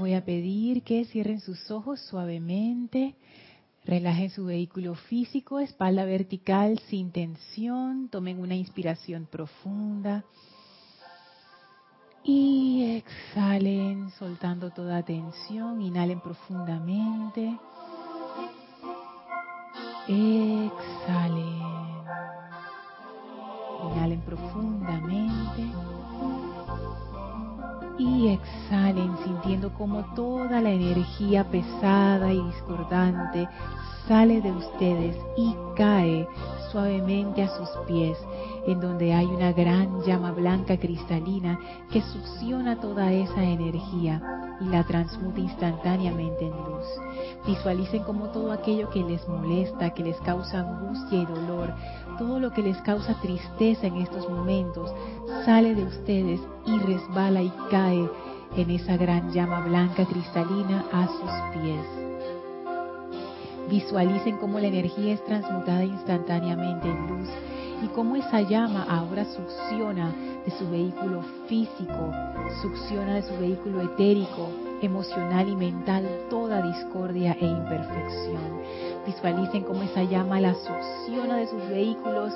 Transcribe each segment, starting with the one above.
Voy a pedir que cierren sus ojos suavemente, relajen su vehículo físico, espalda vertical sin tensión, tomen una inspiración profunda y exhalen soltando toda tensión, inhalen profundamente, exhalen, inhalen profundamente y exhalen sintiendo como toda la energía pesada y discordante sale de ustedes y cae suavemente a sus pies, en donde hay una gran llama blanca cristalina que succiona toda esa energía y la transmuta instantáneamente en luz. Visualicen como todo aquello que les molesta, que les causa angustia y dolor, todo lo que les causa tristeza en estos momentos, sale de ustedes y resbala y cae en esa gran llama blanca cristalina a sus pies. Visualicen cómo la energía es transmutada instantáneamente en luz y cómo esa llama ahora succiona de su vehículo físico, succiona de su vehículo etérico, emocional y mental toda discordia e imperfección. Visualicen cómo esa llama la succiona de sus vehículos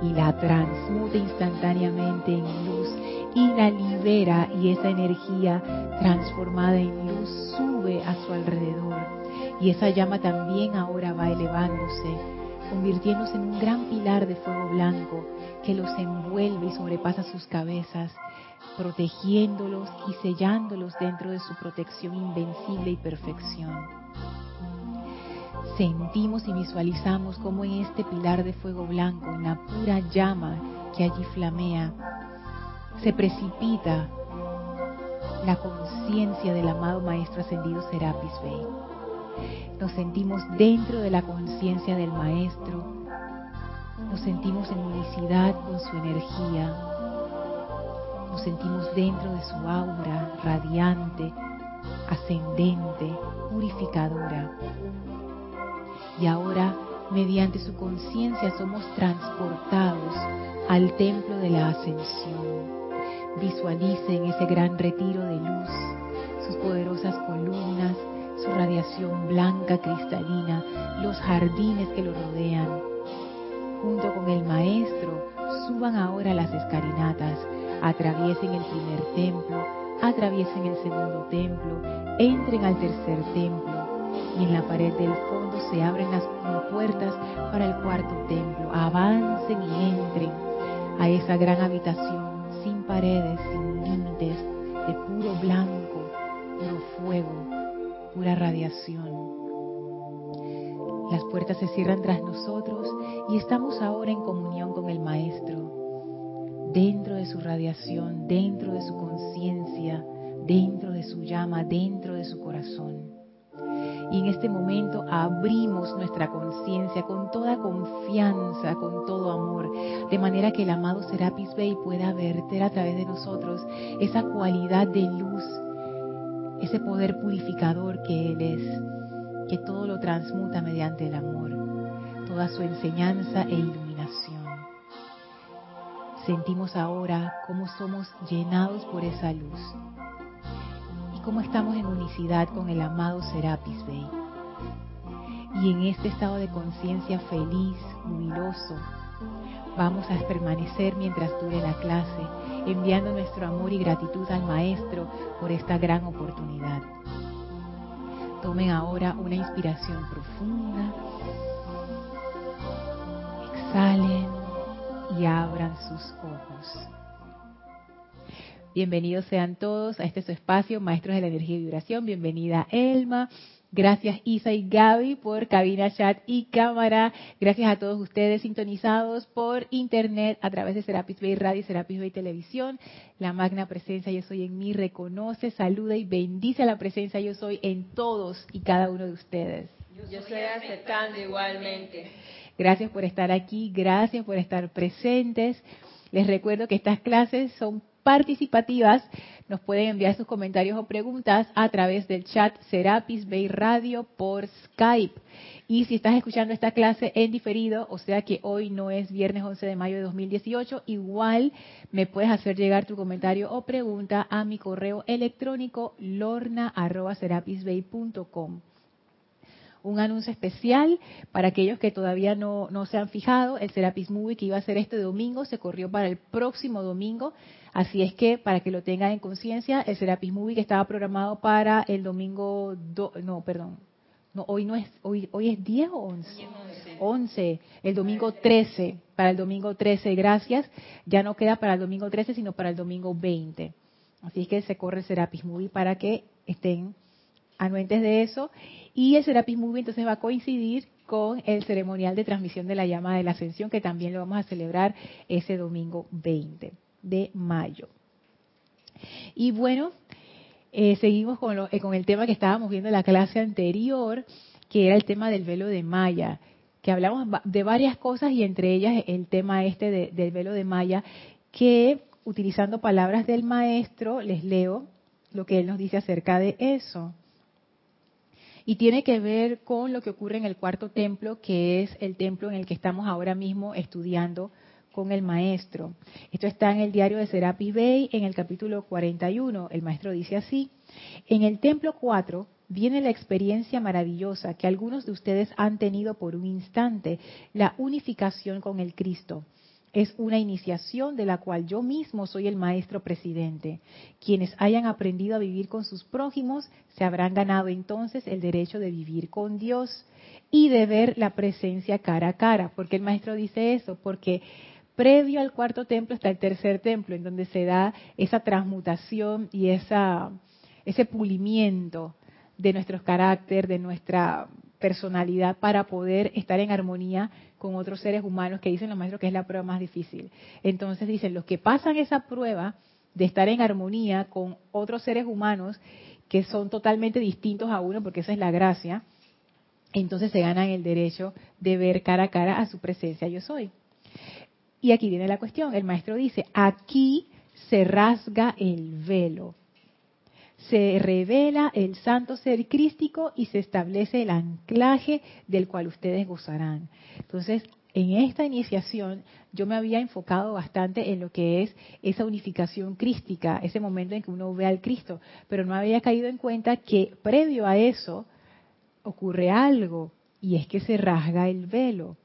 y la transmuta instantáneamente en luz y la libera y esa energía transformada en luz sube a su alrededor. Y esa llama también ahora va elevándose, convirtiéndose en un gran pilar de fuego blanco que los envuelve y sobrepasa sus cabezas, protegiéndolos y sellándolos dentro de su protección invencible y perfección sentimos y visualizamos como en este pilar de fuego blanco, en la pura llama que allí flamea, se precipita la conciencia del amado Maestro Ascendido Serapis Bey. Nos sentimos dentro de la conciencia del Maestro, nos sentimos en unicidad con su energía, nos sentimos dentro de su aura radiante, ascendente, purificadora. Y ahora mediante su conciencia somos transportados al templo de la ascensión. Visualicen ese gran retiro de luz, sus poderosas columnas, su radiación blanca cristalina, los jardines que lo rodean. Junto con el maestro, suban ahora las escalinatas, atraviesen el primer templo, atraviesen el segundo templo, entren al tercer templo, y en la pared del fondo se abren las puertas para el cuarto templo. Avancen y entren a esa gran habitación sin paredes, sin límites, de puro blanco, puro fuego, pura radiación. Las puertas se cierran tras nosotros y estamos ahora en comunión con el Maestro, dentro de su radiación, dentro de su conciencia, dentro de su llama, dentro de su corazón. Y en este momento abrimos nuestra conciencia con toda confianza, con todo amor, de manera que el amado Serapis Bey pueda verter a través de nosotros esa cualidad de luz, ese poder purificador que Él es, que todo lo transmuta mediante el amor, toda su enseñanza e iluminación. Sentimos ahora cómo somos llenados por esa luz cómo estamos en unicidad con el amado Serapis Bey. Y en este estado de conciencia feliz, jubiloso, vamos a permanecer mientras dure la clase, enviando nuestro amor y gratitud al Maestro por esta gran oportunidad. Tomen ahora una inspiración profunda, exhalen y abran sus ojos. Bienvenidos sean todos a este su espacio, Maestros de la Energía y Vibración. Bienvenida Elma. Gracias Isa y Gaby por cabina, chat y cámara. Gracias a todos ustedes sintonizados por internet a través de Serapis Bay Radio y Serapis Bay Televisión. La magna presencia Yo Soy en mí reconoce, saluda y bendice a la presencia Yo Soy en todos y cada uno de ustedes. Yo estoy aceptando igualmente. Gracias por estar aquí, gracias por estar presentes. Les recuerdo que estas clases son participativas, nos pueden enviar sus comentarios o preguntas a través del chat Serapis Bay Radio por Skype. Y si estás escuchando esta clase en diferido, o sea que hoy no es viernes 11 de mayo de 2018, igual me puedes hacer llegar tu comentario o pregunta a mi correo electrónico lorna.serapisbay.com un anuncio especial para aquellos que todavía no, no se han fijado. El Serapis Movie que iba a ser este domingo se corrió para el próximo domingo. Así es que para que lo tengan en conciencia, el Serapis Movie que estaba programado para el domingo, no, perdón, no, hoy no es, hoy, hoy es 10 o 11. 11. el domingo 13, para el domingo 13, gracias. Ya no queda para el domingo 13, sino para el domingo 20. Así es que se corre el Serapis Movie para que estén anuentes de eso. Y el Serapis Movie entonces va a coincidir con el ceremonial de transmisión de la llama de la ascensión, que también lo vamos a celebrar ese domingo 20 de mayo. Y bueno, eh, seguimos con, eh, con el tema que estábamos viendo en la clase anterior, que era el tema del velo de Maya, que hablamos de varias cosas y entre ellas el tema este del velo de Maya, que utilizando palabras del maestro, les leo lo que él nos dice acerca de eso. Y tiene que ver con lo que ocurre en el cuarto templo, que es el templo en el que estamos ahora mismo estudiando con el maestro. Esto está en el diario de Serapis Bey, en el capítulo 41. El maestro dice así, en el templo 4 viene la experiencia maravillosa que algunos de ustedes han tenido por un instante, la unificación con el Cristo es una iniciación de la cual yo mismo soy el maestro presidente. Quienes hayan aprendido a vivir con sus prójimos se habrán ganado entonces el derecho de vivir con Dios y de ver la presencia cara a cara. ¿Por qué el maestro dice eso? Porque previo al cuarto templo está el tercer templo, en donde se da esa transmutación y esa, ese pulimiento de nuestro carácter, de nuestra personalidad para poder estar en armonía con otros seres humanos que dicen los maestros que es la prueba más difícil. Entonces dicen, los que pasan esa prueba de estar en armonía con otros seres humanos que son totalmente distintos a uno, porque esa es la gracia, entonces se ganan el derecho de ver cara a cara a su presencia yo soy. Y aquí viene la cuestión, el maestro dice, aquí se rasga el velo se revela el santo ser crístico y se establece el anclaje del cual ustedes gozarán. Entonces, en esta iniciación yo me había enfocado bastante en lo que es esa unificación crística, ese momento en que uno ve al Cristo, pero no había caído en cuenta que previo a eso ocurre algo y es que se rasga el velo.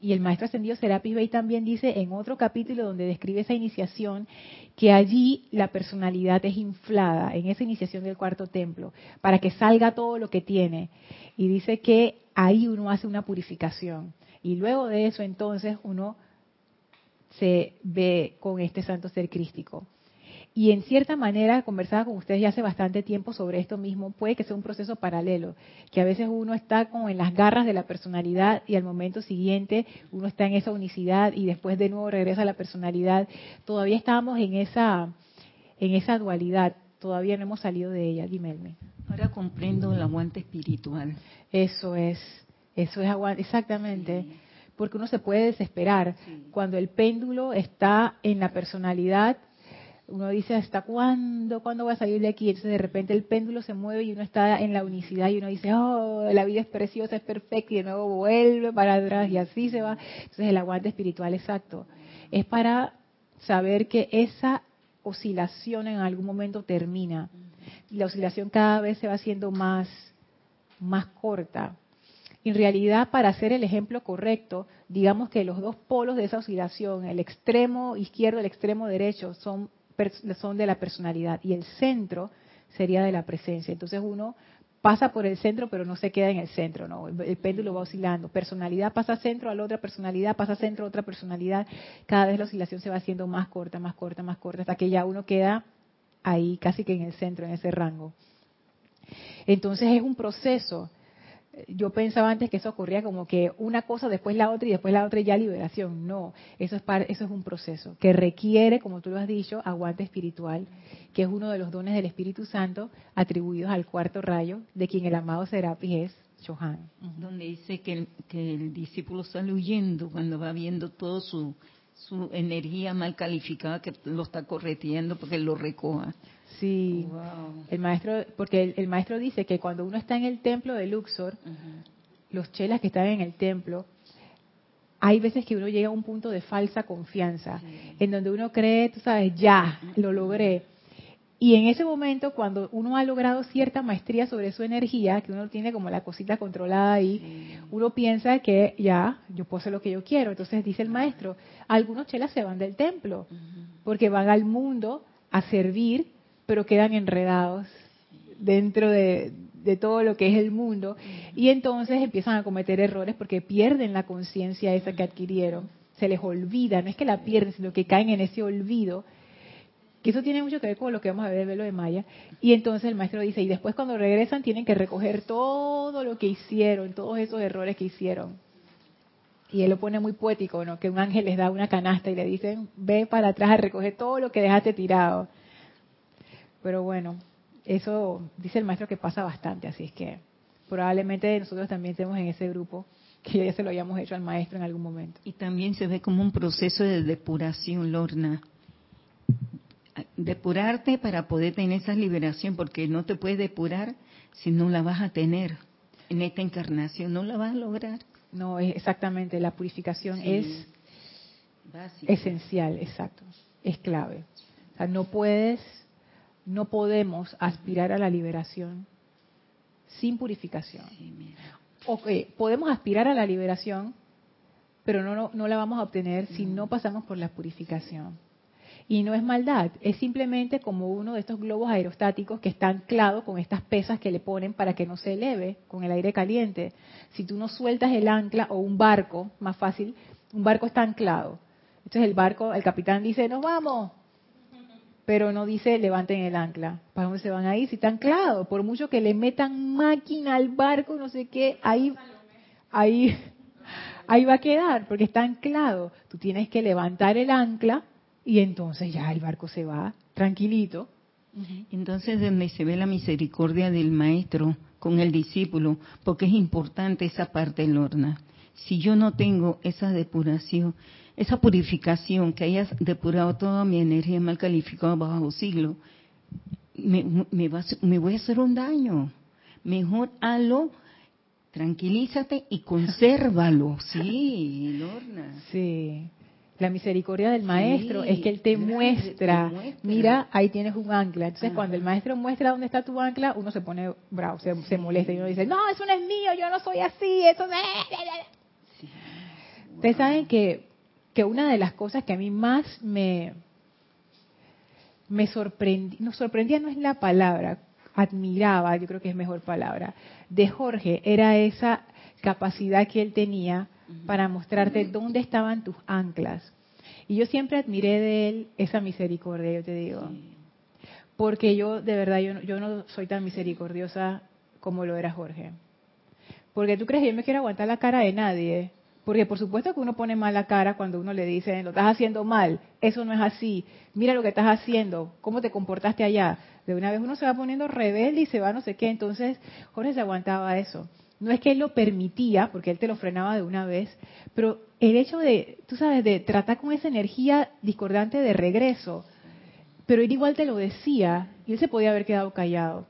Y el maestro ascendido Serapis Bey también dice en otro capítulo donde describe esa iniciación que allí la personalidad es inflada, en esa iniciación del cuarto templo, para que salga todo lo que tiene. Y dice que ahí uno hace una purificación. Y luego de eso entonces uno se ve con este santo ser crístico. Y en cierta manera, conversaba con ustedes ya hace bastante tiempo sobre esto mismo, puede que sea un proceso paralelo, que a veces uno está como en las garras de la personalidad y al momento siguiente uno está en esa unicidad y después de nuevo regresa a la personalidad. Todavía estamos en esa, en esa dualidad, todavía no hemos salido de ella, dime. Ahora comprendo el aguante espiritual. Eso es, eso es aguante, exactamente. Porque uno se puede desesperar cuando el péndulo está en la personalidad uno dice, ¿hasta cuándo? ¿Cuándo voy a salir de aquí? Entonces de repente el péndulo se mueve y uno está en la unicidad y uno dice, oh, la vida es preciosa, es perfecta y de nuevo vuelve para atrás y así se va. Entonces el aguante espiritual exacto es para saber que esa oscilación en algún momento termina. Y la oscilación cada vez se va haciendo más, más corta. En realidad, para hacer el ejemplo correcto, digamos que los dos polos de esa oscilación, el extremo izquierdo y el extremo derecho, son son de la personalidad y el centro sería de la presencia. Entonces uno pasa por el centro pero no se queda en el centro, ¿no? El, péndulo va oscilando. Personalidad pasa centro a la otra personalidad, pasa centro a otra personalidad. Cada vez la oscilación se va haciendo más corta, más corta, más corta, hasta que ya uno queda ahí casi que en el centro, en ese rango. Entonces es un proceso yo pensaba antes que eso ocurría como que una cosa después la otra y después la otra y ya liberación. No, eso es, eso es un proceso que requiere, como tú lo has dicho, aguante espiritual, que es uno de los dones del Espíritu Santo atribuidos al cuarto rayo, de quien el amado Serapis es Johan. Donde dice que el, que el discípulo sale huyendo cuando va viendo todo su, su energía mal calificada que lo está correteando porque lo recoja. Sí, el maestro, porque el, maestro dice que cuando uno está en el templo de Luxor, los chelas que están en el templo, hay veces que uno llega a un punto de falsa confianza, en donde uno cree, tú sabes, ya, lo logré. Y en ese momento, cuando uno ha logrado cierta maestría sobre su energía, que uno tiene como la cosita controlada ahí, uno piensa que ya, yo puedo hacer lo que yo quiero. Entonces dice el maestro, algunos chelas se van del templo, porque van al mundo a servir, pero quedan enredados dentro de, todo lo que es el mundo, y entonces empiezan a cometer errores porque pierden la conciencia esa que adquirieron, se les olvida, no es que la pierden, sino que caen en ese olvido que eso tiene mucho que ver con lo que vamos a ver del velo de Maya. Y entonces el maestro dice, y después cuando regresan tienen que recoger todo lo que hicieron, todos esos errores que hicieron. Y él lo pone muy poético, ¿no? Que un ángel les da una canasta y le dicen, ve para atrás a recoger todo lo que dejaste tirado. Pero bueno, eso dice el maestro que pasa bastante, así es que probablemente nosotros también estemos en ese grupo que ya se lo hayamos hecho al maestro en algún momento. Y también se ve como un proceso de depuración, Lorna depurarte para poder tener esa liberación, porque no te puedes depurar si no la vas a tener en esta encarnación, no la vas a lograr. No, es exactamente, la purificación es esencial, exacto, es clave. O sea, no puedes, no podemos aspirar a la liberación sin purificación. podemos aspirar a la liberación, pero no, no, no la vamos a obtener si no pasamos por la purificación. Y no es maldad, es simplemente como uno de estos globos aerostáticos que está anclado con estas pesas que le ponen para que no se eleve con el aire caliente. Si tú no sueltas el ancla o un barco, más fácil, un barco está anclado. Entonces el barco, el capitán dice, nos vamos, pero no dice levanten el ancla. ¿Para dónde se van a ir? Si está anclado, por mucho que le metan máquina al barco, no sé qué, ahí, ahí, ahí va a quedar, porque está anclado. Tú tienes que levantar el ancla y entonces ya el barco se va tranquilito. Entonces, donde se ve la misericordia del maestro con el discípulo, porque es importante esa parte, Lorna. Si yo no tengo esa depuración, esa purificación, que hayas depurado toda mi energía mal calificada bajo siglo, me, me, me voy a hacer un daño. Mejor halo, tranquilízate y consérvalo. Sí, Lorna. Sí. La misericordia del maestro es que él te muestra, mira, ahí tienes un ancla. Entonces, cuando el maestro muestra dónde está tu ancla, uno se pone bravo, se, molesta y uno dice, no, eso no es mío, yo no soy así, eso no es... Ustedes saben que, que una de las cosas que a mí más me, me sorprendía, no sorprendía no es la palabra, admiraba, yo creo que es mejor palabra, de Jorge, era esa capacidad que él tenía para mostrarte dónde estaban tus anclas. Y yo siempre admiré de él esa misericordia, yo te digo. Porque yo, de verdad, yo, yo no soy tan misericordiosa como lo era Jorge. Porque tú crees que yo me quiero aguantar la cara de nadie. Porque por supuesto que uno pone mala cara cuando uno le dice, lo estás haciendo mal, eso no es así, mira lo que estás haciendo, cómo te comportaste allá. De una vez uno se va poniendo rebelde y se va no sé qué. Entonces Jorge se aguantaba eso. No es que él lo permitía, porque él te lo frenaba de una vez, pero el hecho de, tú sabes, de tratar con esa energía discordante de regreso, pero él igual te lo decía y él se podía haber quedado callado.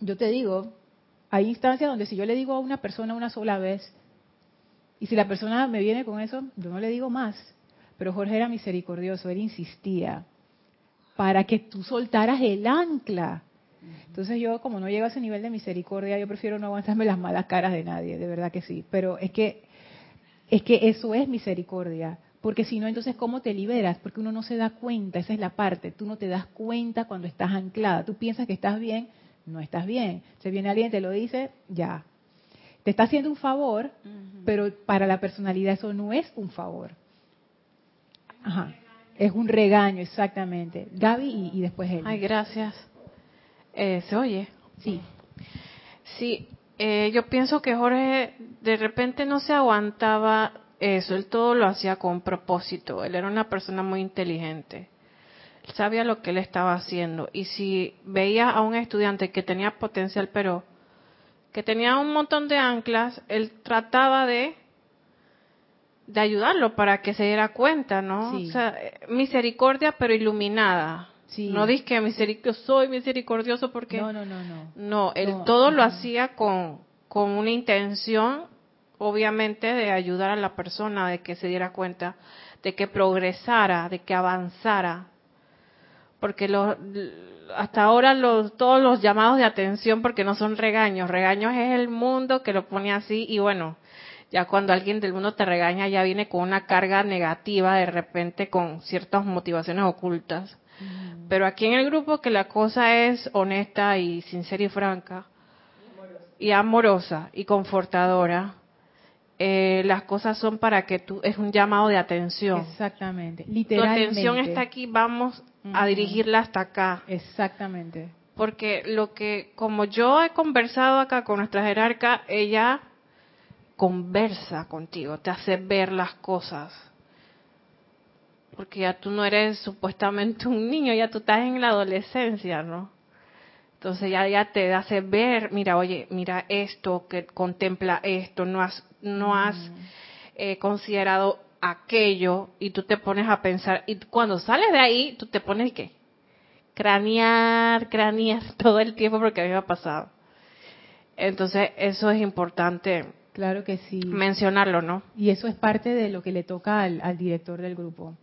Yo te digo, hay instancias donde si yo le digo a una persona una sola vez, y si la persona me viene con eso, yo no le digo más. Pero Jorge era misericordioso, él insistía para que tú soltaras el ancla. Entonces yo, como no llego a ese nivel de misericordia, yo prefiero no aguantarme las malas caras de nadie, de verdad que sí. Pero es que, es que eso es misericordia. Porque si no, entonces, ¿cómo te liberas? Porque uno no se da cuenta, esa es la parte. Tú no te das cuenta cuando estás anclada. Tú piensas que estás bien, no estás bien. Se viene alguien, te lo dice, ya. Te está haciendo un favor, pero para la personalidad eso no es un favor. Ajá. Es un regaño, exactamente. Gaby y, y después él. Ay, gracias. Eh, ¿Se oye? Sí. Sí, eh, yo pienso que Jorge de repente no se aguantaba eso, él todo lo hacía con propósito, él era una persona muy inteligente, él sabía lo que él estaba haciendo y si veía a un estudiante que tenía potencial pero que tenía un montón de anclas, él trataba de de ayudarlo para que se diera cuenta, ¿no? Sí. O sea, misericordia pero iluminada. Sí. No dices que misericordioso, soy misericordioso porque No, no, no, no. no, él No, todo lo hacía con, con una intención, obviamente, de ayudar a la persona, de que se diera cuenta, de que progresara, de que avanzara. Porque los, hasta ahora los, todos los llamados de atención, porque no son regaños, regaños es el mundo que lo pone así y bueno, ya cuando alguien del mundo te regaña ya viene con una carga negativa de repente con ciertas motivaciones ocultas. Pero aquí en el grupo que la cosa es honesta y sincera y franca y amorosa y confortadora, eh, las cosas son para que tú, es un llamado de atención. Exactamente. Tu Literalmente. atención está aquí, vamos a dirigirla hasta acá. Exactamente. Porque lo que, como yo he conversado acá con nuestra jerarca, ella conversa contigo, te hace ver las cosas. Porque ya tú no eres supuestamente un niño, ya tú estás en la adolescencia, ¿no? Entonces ya, ya te hace ver, mira, oye, mira esto, que contempla esto, no has, no has eh, considerado aquello y tú te pones a pensar y cuando sales de ahí tú te pones ¿qué? cranear, cranear todo el tiempo porque a mí me ha pasado. Entonces eso es importante Claro que sí. mencionarlo, ¿no? Y eso es parte de lo que le toca al, al director del grupo.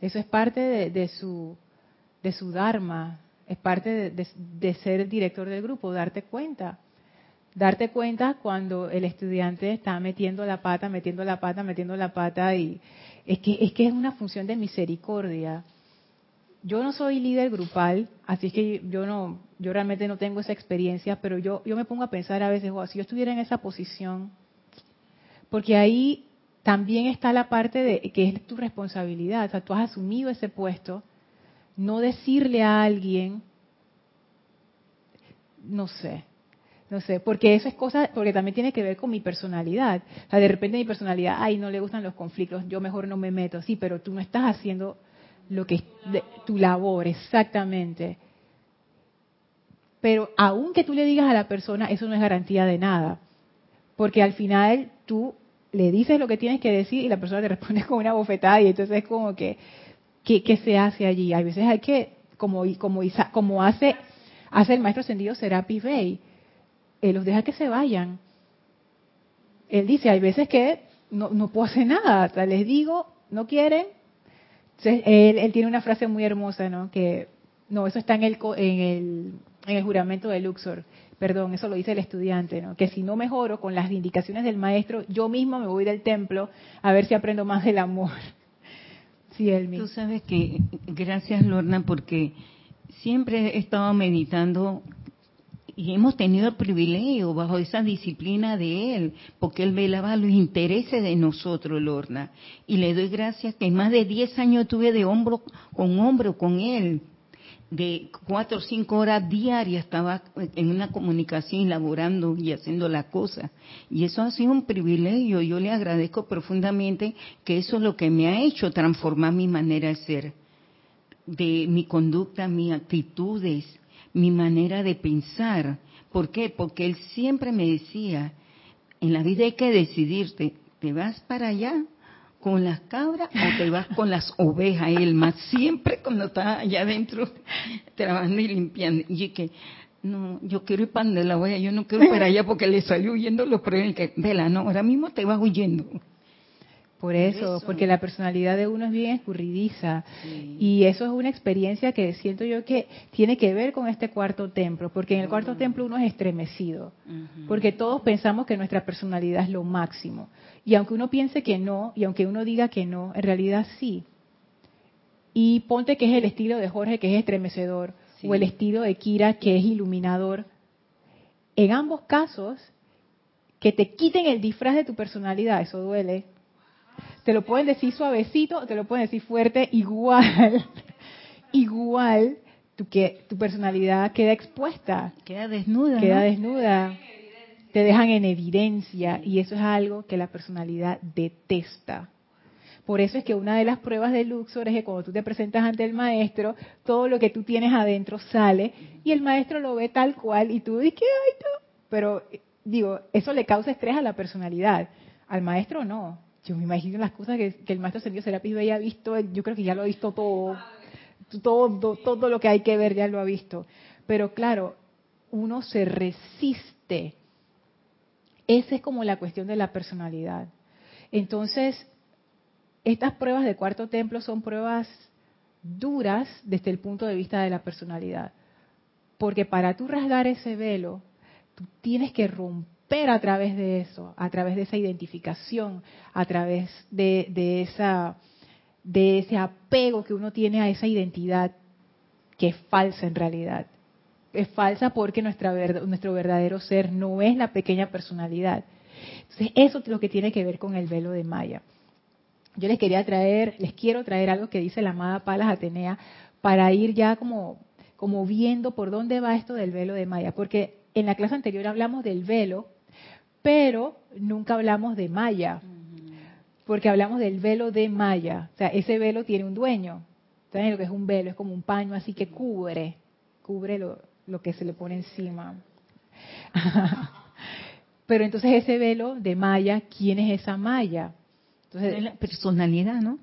Eso es parte de, de su de su dharma, es parte de, de- de ser director del grupo, darte cuenta. Darte cuenta cuando el estudiante está metiendo la pata, metiendo la pata, metiendo la pata y es que es que es una función de misericordia. Yo no soy líder grupal, así que yo no yo realmente no tengo esa experiencia, pero yo yo me pongo a pensar a veces, "Wow, si yo estuviera en esa posición, porque ahí también está la parte de que es tu responsabilidad. O sea, tú has asumido ese puesto. No decirle a alguien, no sé, no sé, porque eso es cosa, porque también tiene que ver con mi personalidad. O sea, de repente mi personalidad, ay, no le gustan los conflictos, yo mejor no me meto. Sí, pero tú no estás haciendo lo que es de- tu labor, exactamente. Pero aunque tú le digas a la persona, eso no es garantía de nada. Porque al final tú le dices lo que tienes que decir y la persona te responde con una bofetada y entonces es como que, ¿qué, se hace allí? Hay veces hay que, como, como, como hace, hace el maestro ascendido Serapis Bey, él los deja que se vayan. Él dice, hay veces que no, no puedo nada, les digo, no quieren. Él, tiene una frase muy hermosa, ¿no? Que, no, eso está en el, en el, en el juramento de Luxor. Perdón, eso lo dice el estudiante, ¿no? Que si no mejoro con las indicaciones del maestro, yo mismo me voy del templo a ver si aprendo más del amor. Tú sabes que, gracias Lorna, porque siempre he estado meditando y hemos tenido el privilegio bajo esa disciplina de él, porque él velaba los intereses de nosotros, Lorna. Y le doy gracias que más de 10 años estuve de hombro con hombro con él. De cuatro o cinco horas diarias estaba en una comunicación elaborando y haciendo la cosa. Y eso ha sido un privilegio. Yo le agradezco profundamente que eso es lo que me ha hecho transformar mi manera de ser, de mi conducta, mis actitudes, mi manera de pensar. ¿Por qué? Porque él siempre me decía, en la vida hay que decidirte, ¿te vas para allá con las cabras o te vas con las ovejas? Más siempre cuando estaba allá adentro trabajando y limpiando. Y que, no, yo quiero ir para donde la oveja, yo no quiero ir para allá porque le salió huyendo los problemas. Que, vela, no, ahora mismo te vas huyendo. Por eso, porque la personalidad de uno es bien escurridiza. Sí. Y eso es una experiencia que siento yo que tiene que ver con este cuarto templo, porque en el cuarto templo uno es estremecido, porque todos pensamos que nuestra personalidad es lo máximo. Y aunque uno piense que no, y aunque uno diga que no, en realidad sí. Y ponte que es el estilo de Jorge que es estremecedor, Sí. o el estilo de Kira que es iluminador. En ambos casos, que te quiten el disfraz de tu personalidad, eso duele. Te lo pueden decir suavecito te lo pueden decir fuerte, igual, igual, tu, que, tu personalidad queda expuesta, Queda desnuda. queda ¿no? desnuda, te dejan en evidencia y eso es algo que la personalidad detesta. Por eso es que una de las pruebas de Luxor es que cuando tú te presentas ante el maestro, todo lo que tú tienes adentro sale y el maestro lo ve tal cual y tú dices, ay, no. Pero, eh, digo, eso le causa estrés a la personalidad. Al maestro no. Yo me imagino las cosas que, el maestro Ascendido Serapis había visto, yo creo que ya lo ha visto todo, todo, todo lo que hay que ver ya lo ha visto. Pero claro, uno se resiste. Esa es como la cuestión de la personalidad. Entonces, estas pruebas de cuarto templo son pruebas duras desde el punto de vista de la personalidad. Porque para tú rasgar ese velo, tú tienes que romper a través de eso, a través de esa identificación, a través de, esa, de ese apego que uno tiene a esa identidad que es falsa en realidad. Es falsa porque nuestra, nuestro verdadero ser no es la pequeña personalidad. Entonces, eso es lo que tiene que ver con el velo de Maya yo les quería traer, les quiero traer algo que dice la amada Palas Atenea para ir ya como, como viendo por dónde va esto del velo de Maya, porque en la clase anterior hablamos del velo, pero nunca hablamos de Maya, porque hablamos del velo de Maya, o sea, ese velo tiene un dueño, ¿saben lo que es un velo? Es como un paño así que cubre, cubre lo, lo que se le pone encima. pero entonces ese velo de Maya, ¿quién es esa Maya? Entonces, la personalidad, ¿no?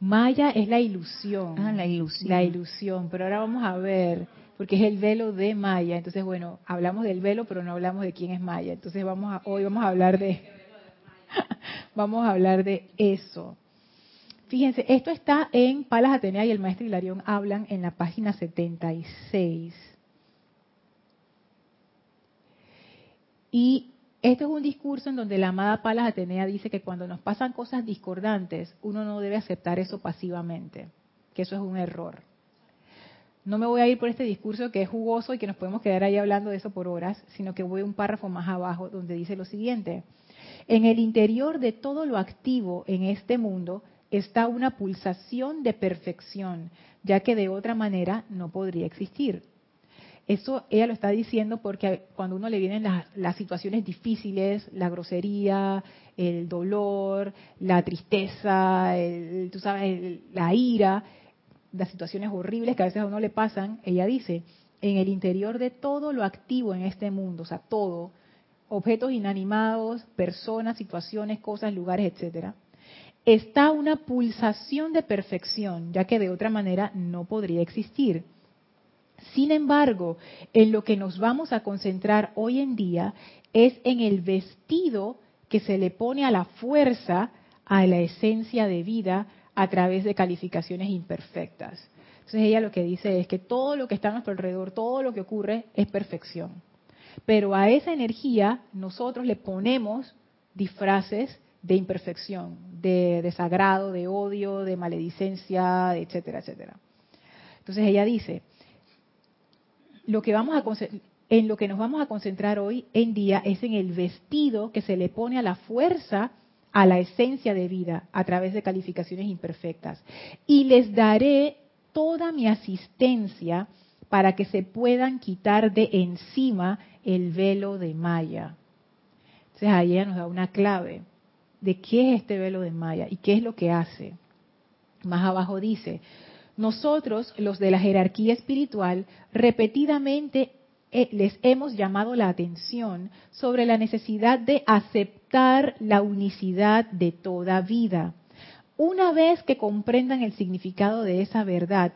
Maya es la ilusión. Ah, la ilusión. La ilusión, pero ahora vamos a ver, porque es el velo de Maya. Entonces, bueno, hablamos del velo, pero no hablamos de quién es Maya. Entonces, vamos a, hoy vamos a hablar de vamos a hablar de eso. Fíjense, esto está en Palas Atenea y el maestro Hilarión hablan en la página 76. Y este es un discurso en donde la amada Palas Atenea dice que cuando nos pasan cosas discordantes, uno no debe aceptar eso pasivamente, que eso es un error. No me voy a ir por este discurso que es jugoso y que nos podemos quedar ahí hablando de eso por horas, sino que voy un párrafo más abajo donde dice lo siguiente. En el interior de todo lo activo en este mundo está una pulsación de perfección, ya que de otra manera no podría existir. Eso ella lo está diciendo porque cuando uno le vienen las, situaciones difíciles, la grosería, el dolor, la tristeza, tú sabes, la ira, las situaciones horribles que a veces a uno le pasan, ella dice, en el interior de todo lo activo en este mundo, o sea, todo, objetos inanimados, personas, situaciones, cosas, lugares, etcétera, está una pulsación de perfección, ya que de otra manera no podría existir. Sin embargo, en lo que nos vamos a concentrar hoy en día es en el vestido que se le pone a la fuerza, a la esencia de vida a través de calificaciones imperfectas. Entonces ella lo que dice es que todo lo que está a nuestro alrededor, todo lo que ocurre es perfección. Pero a esa energía nosotros le ponemos disfraces de imperfección, de desagrado, de odio, de maledicencia, etcétera, etcétera. Entonces ella dice, lo que vamos a en lo que nos vamos a concentrar hoy en día es en el vestido que se le pone a la fuerza a la esencia de vida a través de calificaciones imperfectas. Y les daré toda mi asistencia para que se puedan quitar de encima el velo de Maya. Entonces ahí ella nos da una clave de qué es este velo de Maya y qué es lo que hace. Más abajo dice, nosotros, los de la jerarquía espiritual, repetidamente les hemos llamado la atención sobre la necesidad de aceptar la unicidad de toda vida. Una vez que comprendan el significado de esa verdad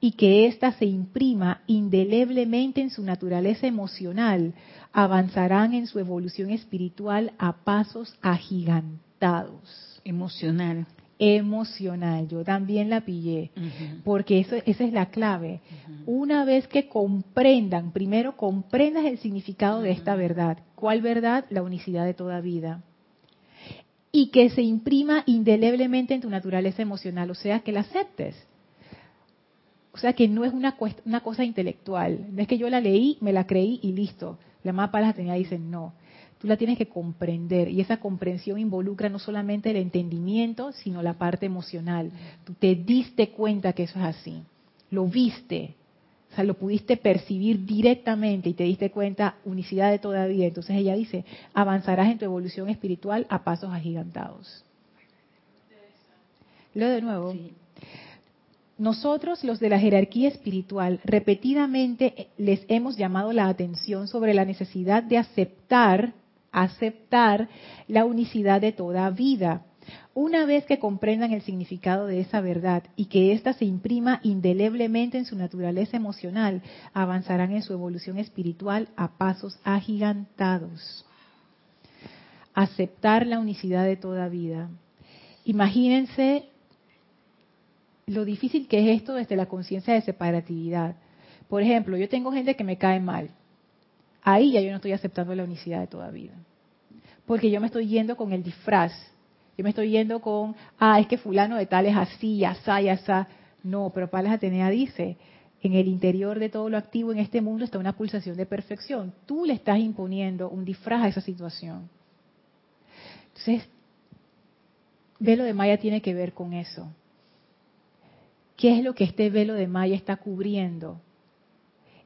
y que ésta se imprima indeleblemente en su naturaleza emocional, avanzarán en su evolución espiritual a pasos agigantados. Emocional emocional. Yo también la pillé, porque eso, esa es la clave. Una vez que comprendan, primero comprendas el significado de esta verdad. ¿Cuál verdad? La unicidad de toda vida. Y que se imprima indeleblemente en tu naturaleza emocional, o sea, que la aceptes. O sea, que no es una, una cosa intelectual. No es que yo la leí, me la creí y listo. La mapa la tenía dice no Tú la tienes que comprender y esa comprensión involucra no solamente el entendimiento, sino la parte emocional. Tú te diste cuenta que eso es así, lo viste, o sea, lo pudiste percibir directamente y te diste cuenta, unicidad de toda vida. Entonces ella dice, avanzarás en tu evolución espiritual a pasos agigantados. Lo de nuevo. Nosotros, los de la jerarquía espiritual, repetidamente les hemos llamado la atención sobre la necesidad de aceptar aceptar la unicidad de toda vida, Una vez que comprendan el significado de esa verdad y que ésta se imprima indeleblemente en su naturaleza emocional, avanzarán en su evolución espiritual a pasos agigantados. Aceptar la unicidad de toda vida. Imagínense lo difícil que es esto desde la conciencia de separatividad. Por ejemplo, yo tengo gente que me cae mal. Ahí ya yo no estoy aceptando la unicidad de toda vida. Porque yo me estoy yendo con el disfraz. Yo me estoy yendo con, ah, es que fulano de tal es así, asá y asá. No, pero Palas Atenea dice, en el interior de todo lo activo en este mundo está una pulsación de perfección. Tú le estás imponiendo un disfraz a esa situación. Entonces, velo de Maya tiene que ver con eso. ¿Qué es lo que este velo de Maya está cubriendo?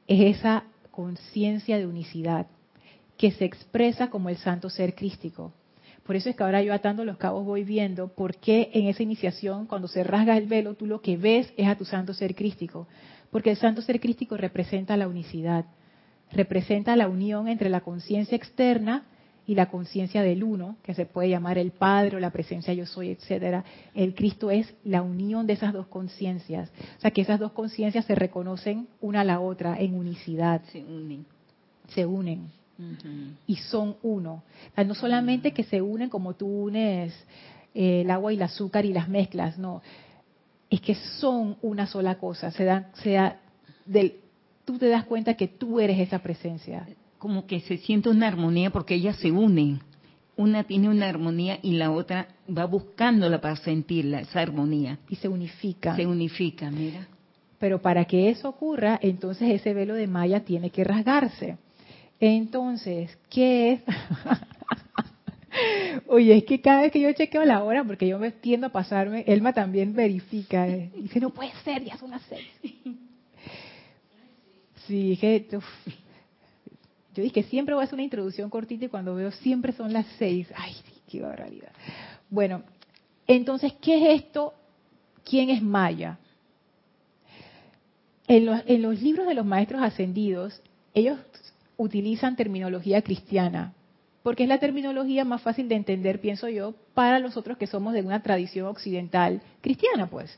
Es esa conciencia de unicidad que se expresa como el santo ser crístico. Por eso es que ahora yo atando los cabos voy viendo por qué en esa iniciación, cuando se rasga el velo, tú lo que ves es a tu santo ser crístico. Porque el santo ser crístico representa la unicidad, representa la unión entre la conciencia externa y la conciencia del uno, que se puede llamar el Padre o la presencia yo soy, etcétera. El Cristo es la unión de esas dos conciencias. O sea, que esas dos conciencias se reconocen una a la otra en unicidad. Se unen. Se unen. Y son uno. O sea, no solamente que se unen como tú unes eh, el agua y el azúcar y las mezclas, no. Es que son una sola cosa. Se da, se da del, tú te das cuenta que tú eres esa presencia como que se siente una armonía porque ellas se unen. Una tiene una armonía y la otra va buscándola para sentirla, esa armonía. Y se unifica. Se unifica, mira. Pero para que eso ocurra, entonces ese velo de Maya tiene que rasgarse. Entonces, ¿qué es? Oye, es que cada vez que yo chequeo la hora, porque yo me tiendo a pasarme, Elma también verifica. Eh, dice, no puede ser, ya son las seis. Sí, que yo dije, siempre voy a hacer una introducción cortita y cuando veo siempre son las seis. Ay, qué barbaridad. Bueno, entonces, ¿qué es esto? ¿Quién es Maya? En los, en los libros de los maestros ascendidos, ellos utilizan terminología cristiana, porque es la terminología más fácil de entender, pienso yo, para nosotros que somos de una tradición occidental cristiana, pues.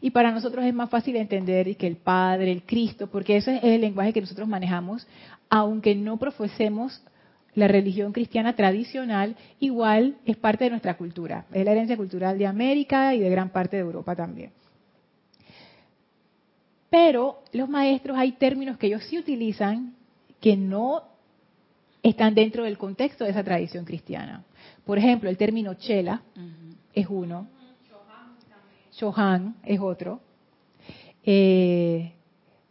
Y para nosotros es más fácil entender que el Padre, el Cristo, porque ese es el lenguaje que nosotros manejamos, aunque no profesemos la religión cristiana tradicional, igual es parte de nuestra cultura. Es la herencia cultural de América y de gran parte de Europa también. Pero los maestros hay términos que ellos sí utilizan que no están dentro del contexto de esa tradición cristiana. Por ejemplo, el término chela es uno, Chohan es otro. Eh,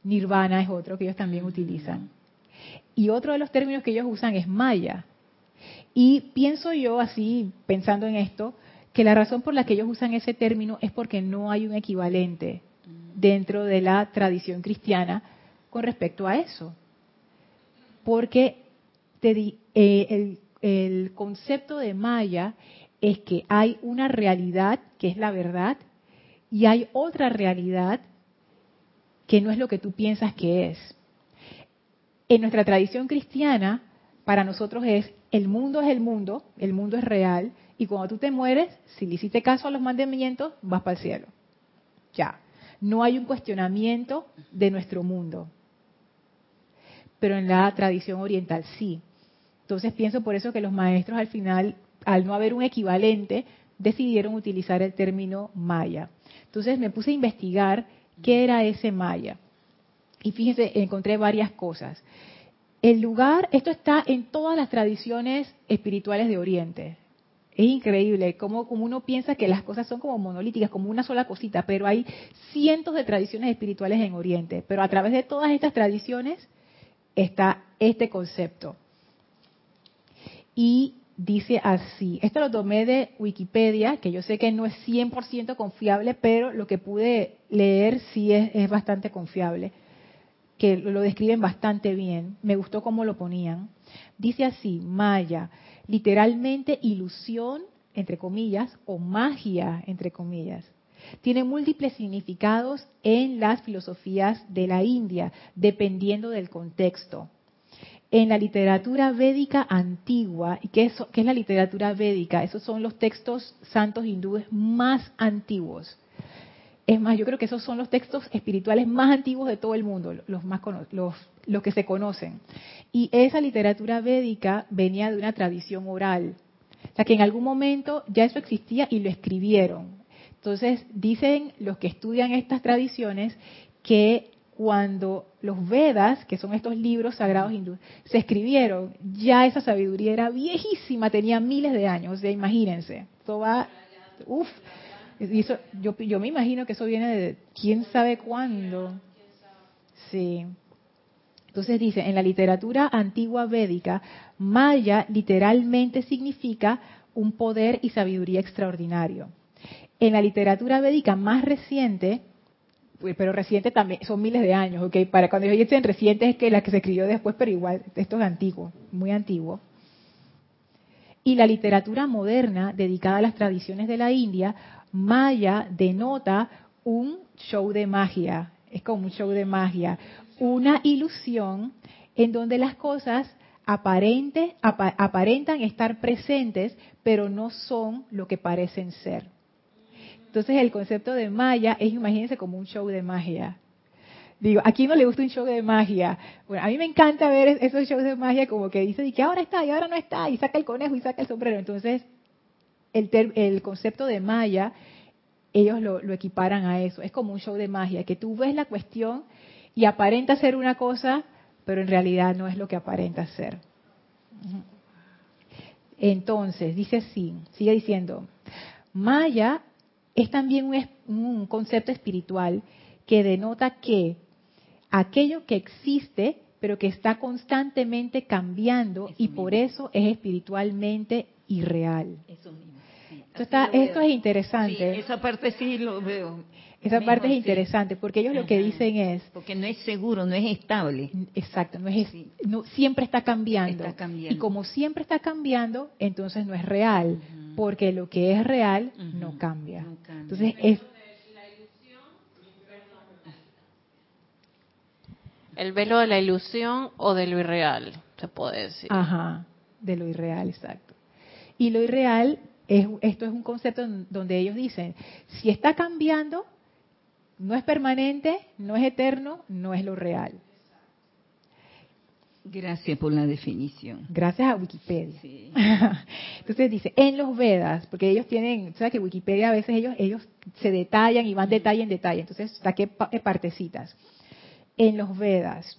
nirvana es otro que ellos también utilizan. Y otro de los términos que ellos usan es Maya. Y pienso yo así, pensando en esto, que la razón por la que ellos usan ese término es porque no hay un equivalente dentro de la tradición cristiana con respecto a eso. Porque eh, el concepto de Maya es que hay una realidad que es la verdad y hay otra realidad que no es lo que tú piensas que es. En nuestra tradición cristiana, para nosotros es el mundo es el mundo, el mundo es real, y cuando tú te mueres, si le hiciste caso a los mandamientos, vas para el cielo. Ya. No hay un cuestionamiento de nuestro mundo. Pero en la tradición oriental sí. Entonces pienso por eso que los maestros al final, al no haber un equivalente, decidieron utilizar el término maya. Entonces me puse a investigar qué era ese maya. Y fíjense, encontré varias cosas. El lugar, esto está en todas las tradiciones espirituales de Oriente. Es increíble cómo, uno piensa que las cosas son como monolíticas, como una sola cosita, pero hay cientos de tradiciones espirituales en Oriente. Pero a través de todas estas tradiciones está este concepto. Y dice así. Esto lo tomé de Wikipedia, que yo sé que no es 100% confiable, pero lo que pude leer sí es, bastante confiable, que lo describen bastante bien. Me gustó cómo lo ponían. Dice así, Maya, literalmente ilusión, entre comillas, o magia, entre comillas. Tiene múltiples significados en las filosofías de la India, dependiendo del contexto. en la literatura védica antigua, ¿y qué es, la literatura védica? Esos son los textos santos hindúes más antiguos. Es más, yo creo que esos son los textos espirituales más antiguos de todo el mundo, los, más los, los que se conocen. Y esa literatura védica venía de una tradición oral. O sea, que en algún momento ya eso existía y lo escribieron. Entonces, dicen los que estudian estas tradiciones que cuando los Vedas, que son estos libros sagrados hindúes, se escribieron, ya esa sabiduría era viejísima, tenía miles de años. O sea, imagínense, esto va, uff, yo, yo me imagino que eso viene de quién sabe cuándo. Sí. Entonces dice, en la literatura antigua védica, Maya literalmente significa un poder y sabiduría extraordinario. En la literatura védica más reciente, pues, pero reciente también, son miles de años, ¿ok? Para cuando ellos dicen reciente es que la que se escribió después, pero igual, esto es antiguo, muy antiguo. Y la literatura moderna, dedicada a las tradiciones de la India, Maya denota un show de magia, es como un show de magia, una ilusión en donde las cosas aparentan estar presentes, pero no son lo que parecen ser. Entonces el concepto de Maya es, imagínense, como un show de magia. Digo, ¿a no le gusta un show de magia? Bueno, a mí me encanta ver esos shows de magia como que dice, que ahora está y ahora no está, y saca el conejo y saca el sombrero. Entonces, el, el concepto de Maya, ellos lo, lo equiparan a eso. Es como un show de magia, que tú ves la cuestión y aparenta ser una cosa, pero en realidad no es lo que aparenta ser. Entonces, dice así, sigue diciendo, Maya es también un, concepto espiritual que denota que aquello que existe, pero que está constantemente cambiando y por eso es espiritualmente irreal. Eso esto, está, esto es interesante. esa parte sí lo veo. Esa parte es interesante porque ellos lo que dicen es porque no es seguro, no es estable. Exacto, no es no, siempre está cambiando. Y como siempre está cambiando, entonces no es real, porque lo que es real no, cambia. Entonces es el velo de la ilusión o de lo irreal, se puede decir. Ajá, de lo irreal, exacto. Y lo irreal es, esto es un concepto donde ellos dicen, si está cambiando, no es permanente, no es eterno, no es lo real. Gracias por la definición. Gracias a Wikipedia. Entonces dice, en los Vedas, porque ellos tienen, sabes que Wikipedia a veces ellos ellos se detallan y van detalle en detalle, entonces saqué partecitas. En los Vedas,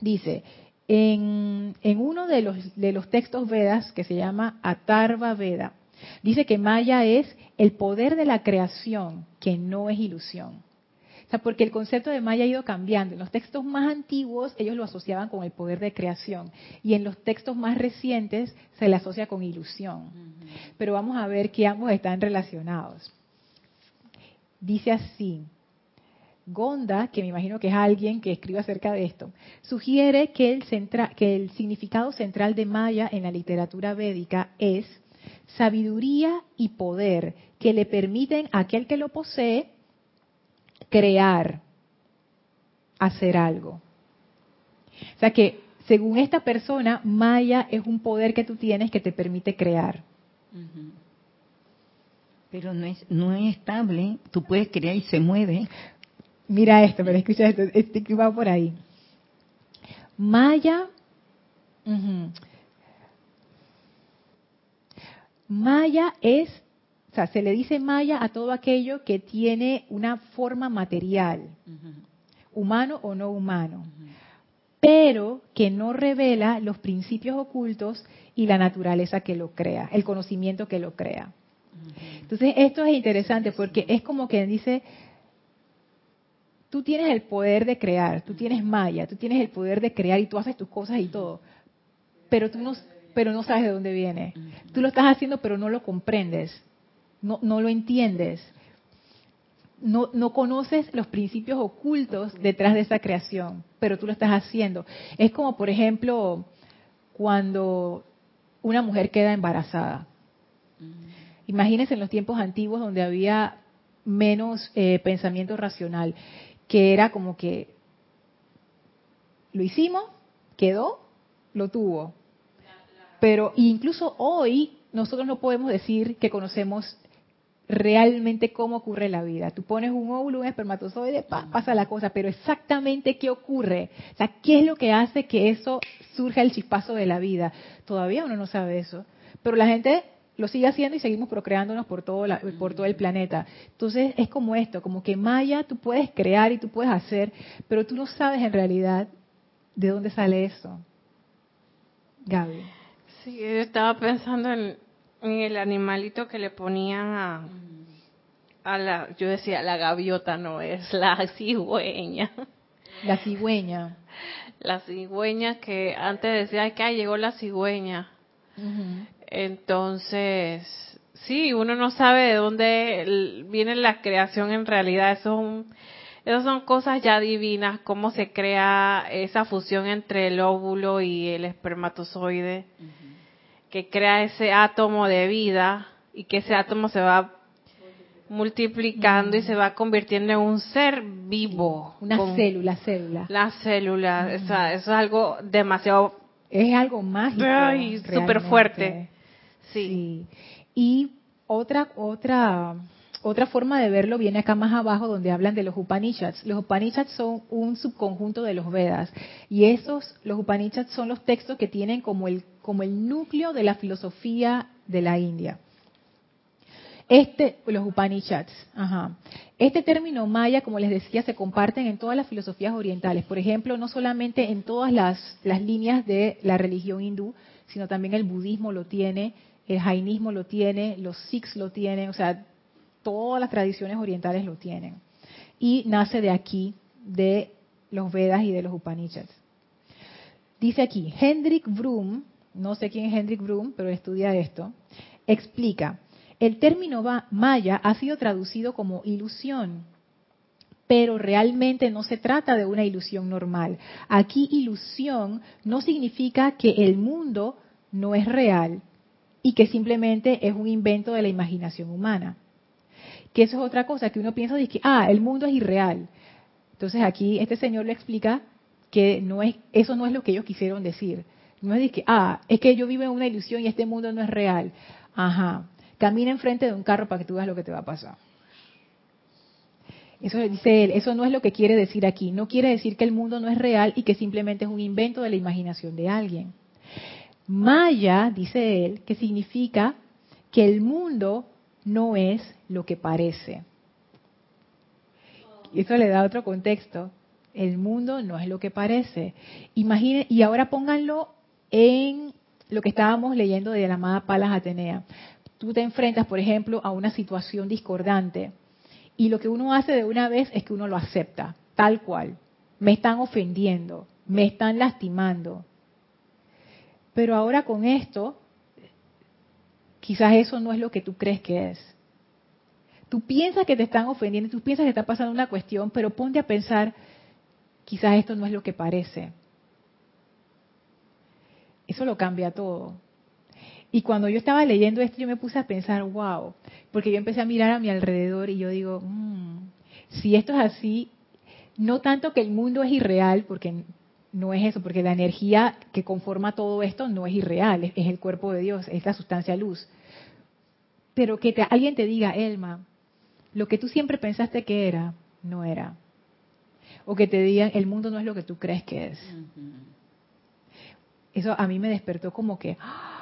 dice, en, en uno de los, de los textos Vedas que se llama Atarva Veda, dice que Maya es el poder de la creación, que no es ilusión. O sea, porque el concepto de Maya ha ido cambiando. En los textos más antiguos ellos lo asociaban con el poder de creación y en los textos más recientes se le asocia con ilusión. Pero vamos a ver que ambos están relacionados. Dice así, Gonda, que me imagino que es alguien que escribe acerca de esto, sugiere que el, que el significado central de Maya en la literatura védica es sabiduría y poder que le permiten a aquel que lo posee crear, hacer algo. O sea que, según esta persona, Maya es un poder que tú tienes que te permite crear. Pero no es, no es estable, tú puedes crear y se mueve. Mira esto, pero escucha esto, este va por ahí. Maya, Maya es o sea, se le dice maya a todo aquello que tiene una forma material, humano o no humano, pero que no revela los principios ocultos y la naturaleza que lo crea, el conocimiento que lo crea. Entonces, esto es interesante porque es como que dice, tú tienes el poder de crear, tú tienes maya, tú tienes el poder de crear y tú haces tus cosas y todo, pero tú no, pero no sabes de dónde viene. Tú lo estás haciendo, pero no lo comprendes no, no lo entiendes. No, no conoces los principios ocultos detrás de esa creación, pero tú lo estás haciendo. Es como, por ejemplo, cuando una mujer queda embarazada. Imagínense en los tiempos antiguos donde había menos eh, pensamiento racional, que era como que lo hicimos, quedó, lo tuvo. Pero incluso hoy nosotros no podemos decir que conocemos realmente cómo ocurre la vida. Tú pones un óvulo, un espermatozoide, pasa la cosa, pero exactamente qué ocurre, o sea, qué es lo que hace que eso surja el chispazo de la vida. Todavía uno no sabe eso, pero la gente lo sigue haciendo y seguimos procreándonos por todo, por todo el planeta. Entonces es como esto, como que Maya tú puedes crear y tú puedes hacer, pero tú no sabes en realidad de dónde sale eso. Gaby. Sí, yo estaba pensando en, el animalito que le ponían a, la, yo decía, la gaviota no es, la cigüeña. La cigüeña. La cigüeña que antes decía que llegó la cigüeña. Entonces, sí, uno no sabe de dónde viene la creación en realidad. Eso esas son cosas ya divinas, cómo se crea esa fusión entre el óvulo y el espermatozoide, que crea ese átomo de vida y que ese átomo se va multiplicando y se va convirtiendo en un ser vivo. Una célula, célula. La célula, eso es algo demasiado... Es algo mágico. y súper fuerte. Sí. Y otra, otra, otra forma de verlo viene acá más abajo donde hablan de los Upanishads. Los Upanishads son un subconjunto de los Vedas y esos, los Upanishads son los textos que tienen como el, como el núcleo de la filosofía de la India. Este, los Upanishads, ajá. Este término maya, como les decía, se comparten en todas las filosofías orientales. Por ejemplo, no solamente en todas las, las líneas de la religión hindú, sino también el budismo lo tiene, el jainismo lo tiene, los sikhs lo tienen, o sea, todas las tradiciones orientales lo tienen. Y nace de aquí, de los Vedas y de los Upanishads. Dice aquí, Hendrik Broom, no sé quién es Hendrik Broom, pero estudia esto, explica, el término maya ha sido traducido como ilusión, pero realmente no se trata de una ilusión normal. Aquí ilusión no significa que el mundo no es real, y que simplemente es un invento de la imaginación humana. Que eso es otra cosa, que uno piensa de que, ah, el mundo es irreal. Entonces aquí este señor le explica que no es, eso no es lo que ellos quisieron decir. No es que, ah, es que yo vivo en una ilusión y este mundo no es real. Ajá, camina enfrente de un carro para que tú veas lo que te va a pasar. Eso dice él, eso no es lo que quiere decir aquí. No quiere decir que el mundo no es real y que simplemente es un invento de la imaginación de alguien. Maya, dice él, que significa que el mundo no es lo que parece. Eso le da otro contexto. El mundo no es lo que parece. Imagine, y ahora pónganlo en lo que estábamos leyendo de la amada Palas Atenea. Tú te enfrentas, por ejemplo, a una situación discordante y lo que uno hace de una vez es que uno lo acepta, tal cual. Me están ofendiendo, me están lastimando, pero ahora con esto, quizás eso no es lo que tú crees que es. Tú piensas que te están ofendiendo, tú piensas que está pasando una cuestión, pero ponte a pensar, quizás esto no es lo que parece. Eso lo cambia todo. Y cuando yo estaba leyendo esto, yo me puse a pensar, wow, porque yo empecé a mirar a mi alrededor y yo digo, mm, si esto es así, no tanto que el mundo es irreal, porque no es eso, porque la energía que conforma todo esto no es irreal, es, el cuerpo de Dios, es la sustancia luz. Pero que alguien te diga, Elma, lo que tú siempre pensaste que era, no era. O que te digan, el mundo no es lo que tú crees que es. Eso a mí me despertó como que, ¡ah!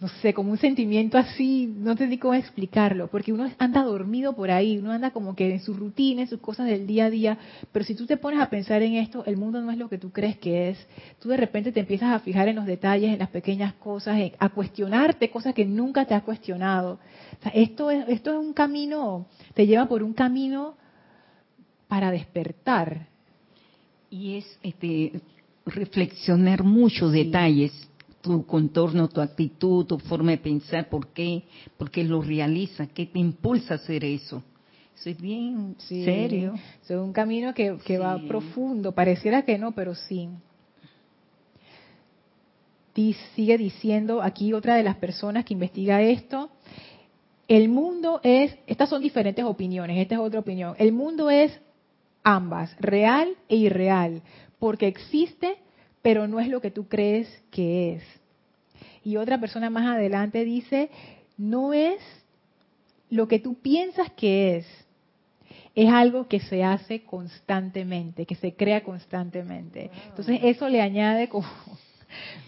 no sé, como un sentimiento así, no te digo cómo explicarlo, porque uno anda dormido por ahí, uno anda como que en su rutina, en sus cosas del día a día, pero si tú te pones a pensar en esto, el mundo no es lo que tú crees que es, tú de repente te empiezas a fijar en los detalles, en las pequeñas cosas, a cuestionarte cosas que nunca te has cuestionado. Esto es, esto es un camino, te lleva por un camino para despertar. Y es este reflexionar muchos detalles tu contorno, tu actitud, tu forma de pensar, por qué, por qué lo realizas, qué te impulsa a hacer eso. Eso es bien serio. es un camino que, va profundo, pareciera que no, pero sí. sigue diciendo aquí otra de las personas que investiga esto, el mundo es, estas son diferentes opiniones, esta es otra opinión, el mundo es ambas, real e irreal, porque existe pero no es lo que tú crees que es. Y otra persona más adelante dice, no es lo que tú piensas que es, es algo que se hace constantemente, que se crea constantemente. Entonces eso le añade como,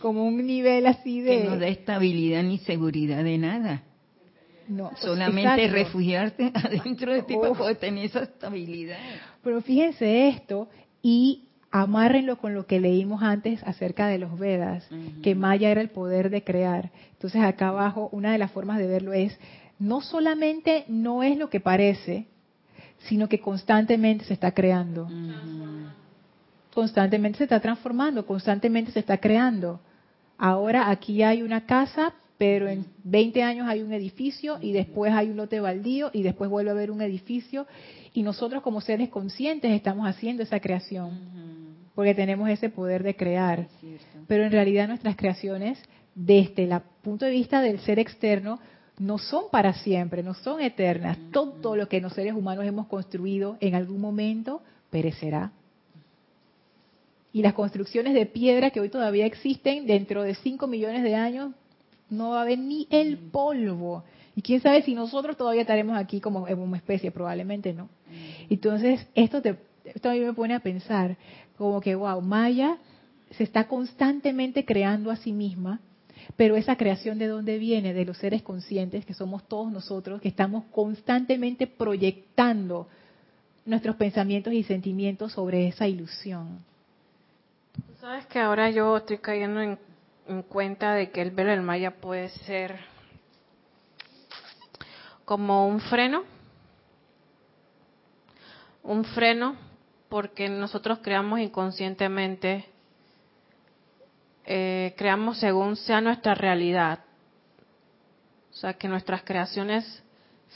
como un nivel así de... Que no da estabilidad ni seguridad de nada. No, pues, Solamente exacto. refugiarte adentro de ti para Uf. poder tener esa estabilidad. Pero fíjense esto y amárrenlo con lo que leímos antes acerca de los Vedas, que Maya era el poder de crear. Entonces acá abajo una de las formas de verlo es, no solamente no es lo que parece, sino que constantemente se está creando, constantemente se está transformando, constantemente se está creando. Ahora aquí hay una casa, pero en 20 años hay un edificio y después hay un lote baldío y después vuelve a haber un edificio. Y nosotros como seres conscientes estamos haciendo esa creación. Porque tenemos ese poder de crear. Pero en realidad nuestras creaciones, desde el punto de vista del ser externo, no son para siempre, no son eternas. Todo lo que los seres humanos hemos construido en algún momento perecerá. Y las construcciones de piedra que hoy todavía existen, dentro de 5 millones de años, no va a haber ni el polvo. Y quién sabe si nosotros todavía estaremos aquí como especie, probablemente no. Entonces, esto, te, esto a mí me pone a pensar, como que, wow, Maya se está constantemente creando a sí misma, pero esa creación de dónde viene? De los seres conscientes, que somos todos nosotros, que estamos constantemente proyectando nuestros pensamientos y sentimientos sobre esa ilusión. Tú sabes que ahora yo estoy cayendo en, en cuenta de que el velo del Maya puede ser como un freno. Un freno porque nosotros creamos inconscientemente, eh, creamos según sea nuestra realidad. O sea, que nuestras creaciones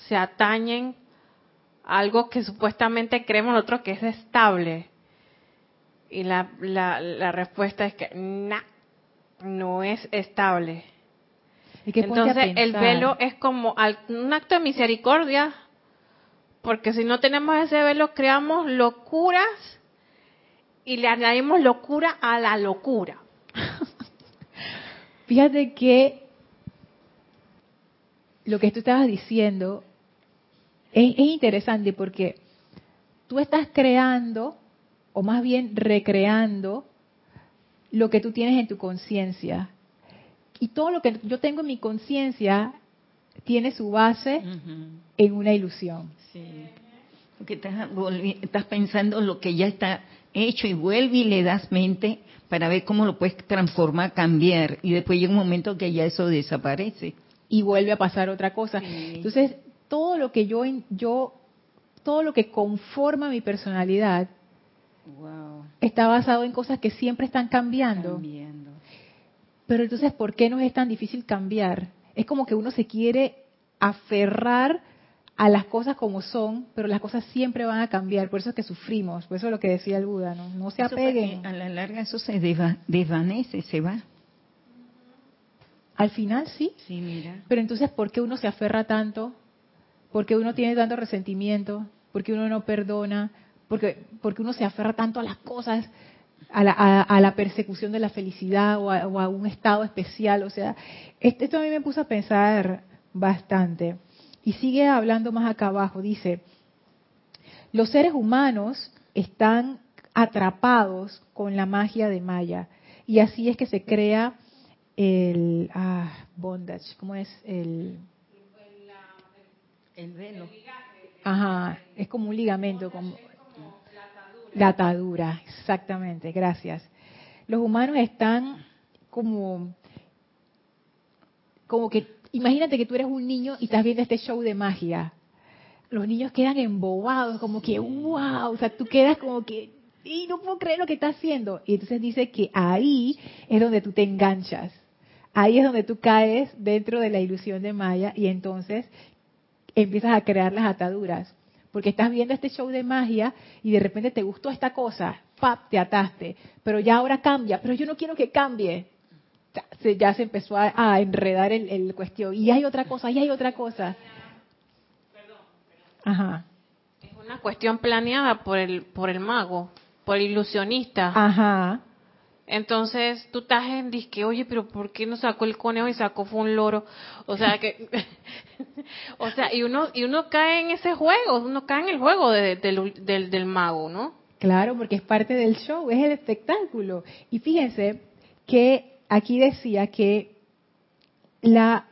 se atañen a algo que supuestamente creemos nosotros que es estable. Y la, la, la respuesta es que nah, no es estable. Y Entonces el velo es como un acto de misericordia, porque si no tenemos ese velo creamos locuras y le añadimos locura a la locura. Fíjate que lo que tú estabas diciendo es, es interesante porque tú estás creando, o más bien recreando, lo que tú tienes en tu conciencia. Y todo lo que yo tengo en mi conciencia tiene su base en una ilusión. Sí. Porque estás, pensando lo que ya está hecho y vuelve y le das mente para ver cómo lo puedes transformar, cambiar. Y después llega un momento que ya eso desaparece. y vuelve a pasar otra cosa. Sí. Entonces, todo lo que yo, yo, todo lo que conforma mi personalidad Wow. está basado en cosas que siempre están cambiando. Cambiando. Pero entonces, ¿por qué nos es tan difícil cambiar? Es como que uno se quiere aferrar a las cosas como son, pero las cosas siempre van a cambiar. Por eso es que sufrimos. Por eso es lo que decía el Buda, ¿no? No se apeguen. A la larga eso se deva- desvanece, se va. Al final sí. Sí, mira. Pero entonces, ¿por qué uno se aferra tanto? ¿Por qué uno tiene tanto resentimiento? ¿Por qué uno no perdona? Porque, porque uno se aferra tanto a las cosas, a la, a- a la persecución de la felicidad o a, o a un estado especial. O sea, este- esto a mí me puso a pensar bastante. Y sigue hablando más acá abajo. Dice, los seres humanos están atrapados con la magia de Maya. Y así es que se crea el ah, bondage, ¿cómo es? El, El velo. ajá, es como un ligamento, como la atadura, exactamente, gracias. Los humanos están como, como que, imagínate que tú eres un niño y estás viendo este show de magia. Los niños quedan embobados, como que, wow, o sea, tú quedas como que, y no puedo creer lo que está haciendo. Y entonces dice que ahí es donde tú te enganchas. Ahí es donde tú caes dentro de la ilusión de Maya y entonces empiezas a crear las ataduras. Porque estás viendo este show de magia y de repente te gustó esta cosa, ¡pap! te ataste. Pero ya ahora cambia, pero yo no quiero que cambie. Ya se, ya se empezó a, a enredar el, el cuestión. Y hay otra cosa, y hay otra cosa. Ajá, Es una cuestión planeada por el, por el mago, por el ilusionista. ajá. Entonces tú estás en disque, oye, pero ¿por qué no sacó el conejo y sacó fue un loro? O sea que, o sea, y uno y uno cae en ese juego, uno cae en el juego del, del, del mago, ¿no? Claro, porque es parte del show, es el espectáculo. Y fíjense que aquí decía que la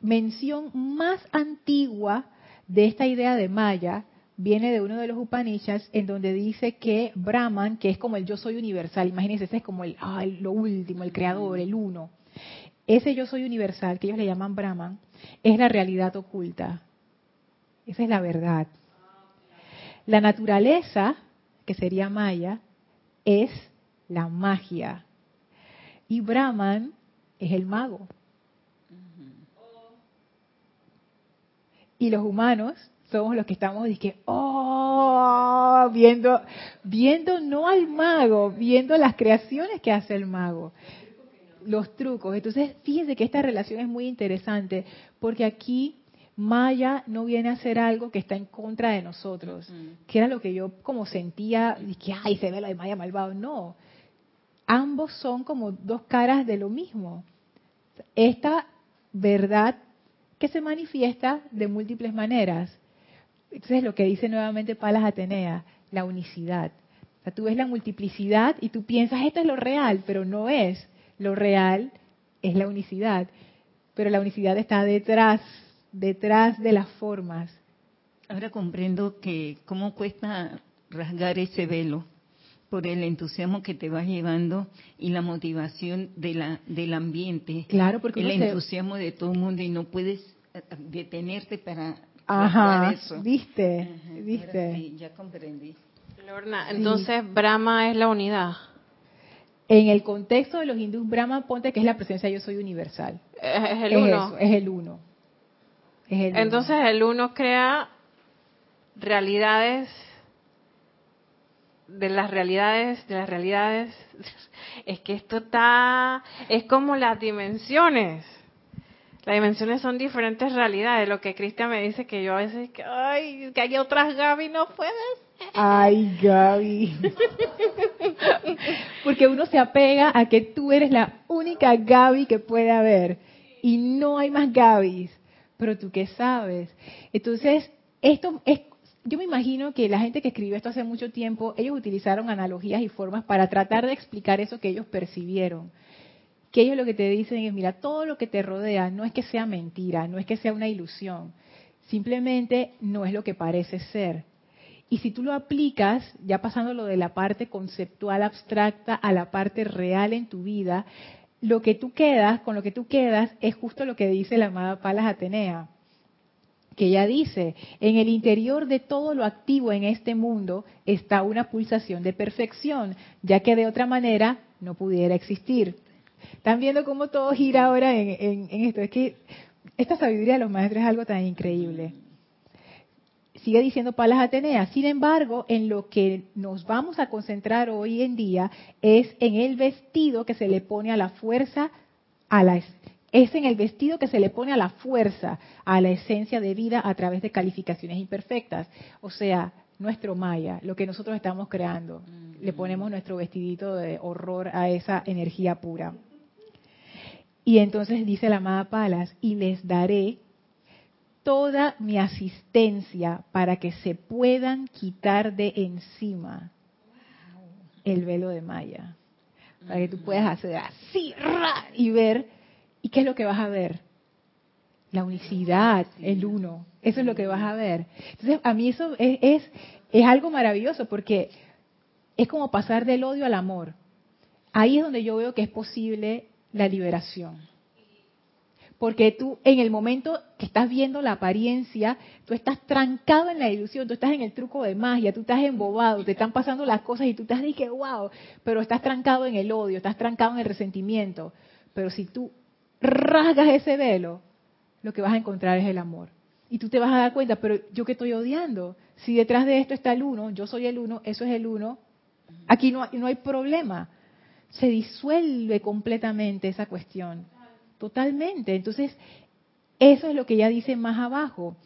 mención más antigua de esta idea de Maya viene de uno de los Upanishads en donde dice que Brahman, que es como el yo soy universal, imagínense, ese es como el, lo último, el creador, el uno. Ese yo soy universal, que ellos le llaman Brahman, es la realidad oculta. Esa es la verdad. La naturaleza, que sería Maya, es la magia. Y Brahman es el mago. Y los humanos somos los que estamos que oh, viendo, viendo no al mago, viendo las creaciones que hace el mago, los trucos. Entonces, fíjense que esta relación es muy interesante, porque aquí Maya no viene a hacer algo que está en contra de nosotros, que era lo que yo como sentía, que ay, se ve la de Maya malvado. No, ambos son como dos caras de lo mismo. Esta verdad que se manifiesta de múltiples maneras. Entonces lo que dice nuevamente Palas Atenea, la unicidad. O sea, tú ves la multiplicidad y tú piensas, esto es lo real, pero no es. Lo real es la unicidad. Pero la unicidad está detrás, detrás de las formas. Ahora comprendo que cómo cuesta rasgar ese velo por el entusiasmo que te vas llevando y la motivación de la, del ambiente. Claro, porque el entusiasmo de todo el mundo y no puedes eh, detenerte para Ajá, eso. viste, viste. ya comprendí. Lorna, entonces Brahma es la unidad. En el contexto de los hindús, Brahma ponte que es la presencia yo soy universal. Es, el uno. es el uno. entonces el uno crea realidades de las realidades, de las realidades, es que esto está, es como las dimensiones. Las dimensiones son diferentes realidades. Lo que Cristian me dice que yo a veces, que, ay, que hay otras Gaby, no puedes. Ay, Gaby. Porque uno se apega a que tú eres la única Gaby que puede haber. Y no hay más Gabys. Pero tú qué sabes. Entonces, esto es yo me imagino que la gente que escribió esto hace mucho tiempo, ellos utilizaron analogías y formas para tratar de explicar eso que ellos percibieron. Que ellos lo que te dicen es, mira, todo lo que te rodea no es que sea mentira, no es que sea una ilusión, simplemente no es lo que parece ser. Y si tú lo aplicas, ya pasándolo de la parte conceptual abstracta a la parte real en tu vida, lo que tú quedas, con lo que tú quedas, es justo lo que dice la amada Palas Atenea que ella dice, en el interior de todo lo activo en este mundo está una pulsación de perfección, ya que de otra manera no pudiera existir. ¿Están viendo cómo todo gira ahora en, esto? Es que esta sabiduría de los maestros es algo tan increíble. Sigue diciendo Palas Atenea, sin embargo, en lo que nos vamos a concentrar hoy en día es en el vestido que se le pone a la fuerza, a la, es en el vestido que se le pone a la fuerza, a la esencia de vida a través de calificaciones imperfectas. O sea, nuestro Maya, lo que nosotros estamos creando. Le ponemos nuestro vestidito de horror a esa energía pura. Y entonces dice la amada Palas, y les daré toda mi asistencia para que se puedan quitar de encima el velo de Maya. Para que tú puedas hacer así y ver ¿Y qué es lo que vas a ver? La unicidad, el uno. Eso es lo que vas a ver. Entonces, a mí eso es, es, algo maravilloso porque es como pasar del odio al amor. Ahí es donde yo veo que es posible la liberación. Porque tú, en el momento que estás viendo la apariencia, tú estás trancado en la ilusión, tú estás en el truco de magia, tú estás embobado, te están pasando las cosas y tú estás dije, wow, pero estás trancado en el odio, estás trancado en el resentimiento. Pero si tú rasgas ese velo, lo que vas a encontrar es el amor. Y tú te vas a dar cuenta, pero yo que estoy odiando, si detrás de esto está el uno, yo soy el uno, eso es el uno, aquí no, no hay problema. Se disuelve completamente esa cuestión, totalmente. Entonces, eso es lo que ya dice más abajo.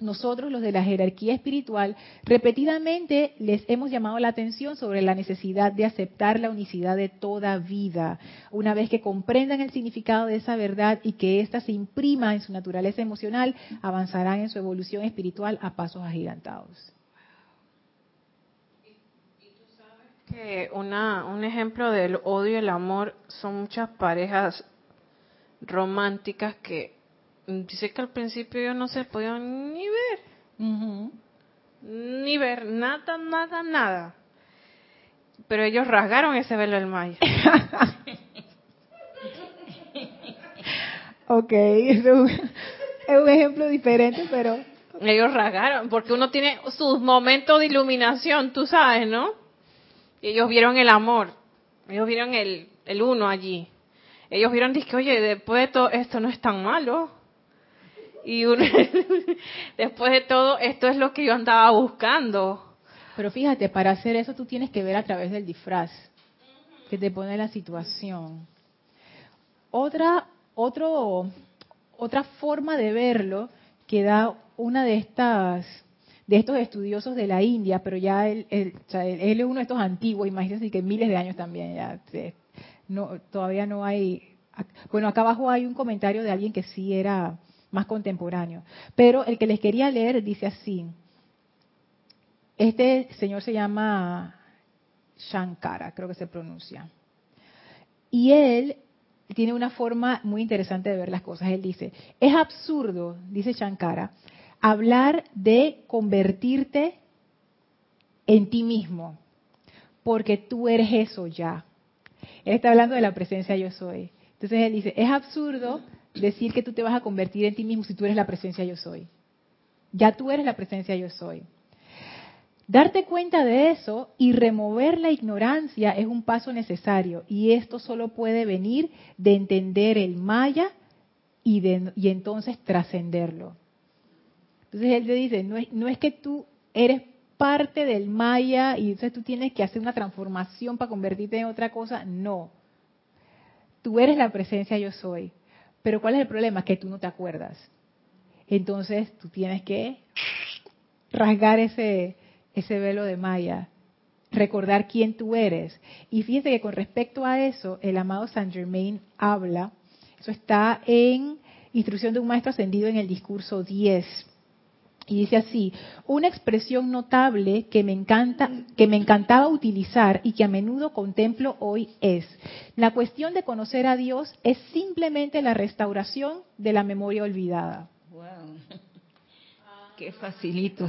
nosotros, los de la jerarquía espiritual, repetidamente les hemos llamado la atención sobre la necesidad de aceptar la unicidad de toda vida. Una vez que comprendan el significado de esa verdad y que ésta se imprima en su naturaleza emocional, avanzarán en su evolución espiritual a pasos agigantados. Que una, un ejemplo del odio y el amor son muchas parejas románticas que dice que al principio yo no se podían ni ver. Ni ver, nada, nada, nada. Pero ellos rasgaron ese velo del Maya. ok, es un, es un ejemplo diferente, pero... Ellos rasgaron, porque uno tiene sus momentos de iluminación, tú sabes, ¿no? Ellos vieron el amor, ellos vieron el, el uno allí. Ellos vieron, que oye, después de todo esto no es tan malo y después de todo, esto es lo que yo andaba buscando. Pero fíjate, para hacer eso tú tienes que ver a través del disfraz que te pone la situación. Otra, otro, otra forma de verlo que da una de estas de estos estudiosos de la India, pero ya él, él, es uno de estos antiguos, imagínense que miles de años también, ya, no, todavía no hay, bueno, acá abajo hay un comentario de alguien que sí era más contemporáneo. Pero el que les quería leer dice así. Este señor se llama Shankara, creo que se pronuncia. Y él tiene una forma muy interesante de ver las cosas. Él dice, es absurdo, dice Shankara, hablar de convertirte en ti mismo, porque tú eres eso ya. Él está hablando de la presencia yo soy. Entonces él dice, es absurdo decir que tú te vas a convertir en ti mismo si tú eres la presencia yo soy. Ya tú eres la presencia yo soy. Darte cuenta de eso y remover la ignorancia es un paso necesario y esto solo puede venir de entender el maya y, de, y entonces trascenderlo. Entonces él le dice, no es, que tú eres parte del maya y entonces tú tienes que hacer una transformación para convertirte en otra cosa, no. Tú eres la presencia yo soy. Pero ¿cuál es el problema? Que tú no te acuerdas. Entonces tú tienes que rasgar ese, ese velo de Maya, recordar quién tú eres. Y fíjense que con respecto a eso, el amado Saint Germain habla, eso está en Instrucción de un Maestro Ascendido en el discurso 10. Y dice así, una expresión notable que me encanta, que me encantaba utilizar y que a menudo contemplo hoy es, la cuestión de conocer a Dios es simplemente la restauración de la memoria olvidada. Wow. Qué facilito.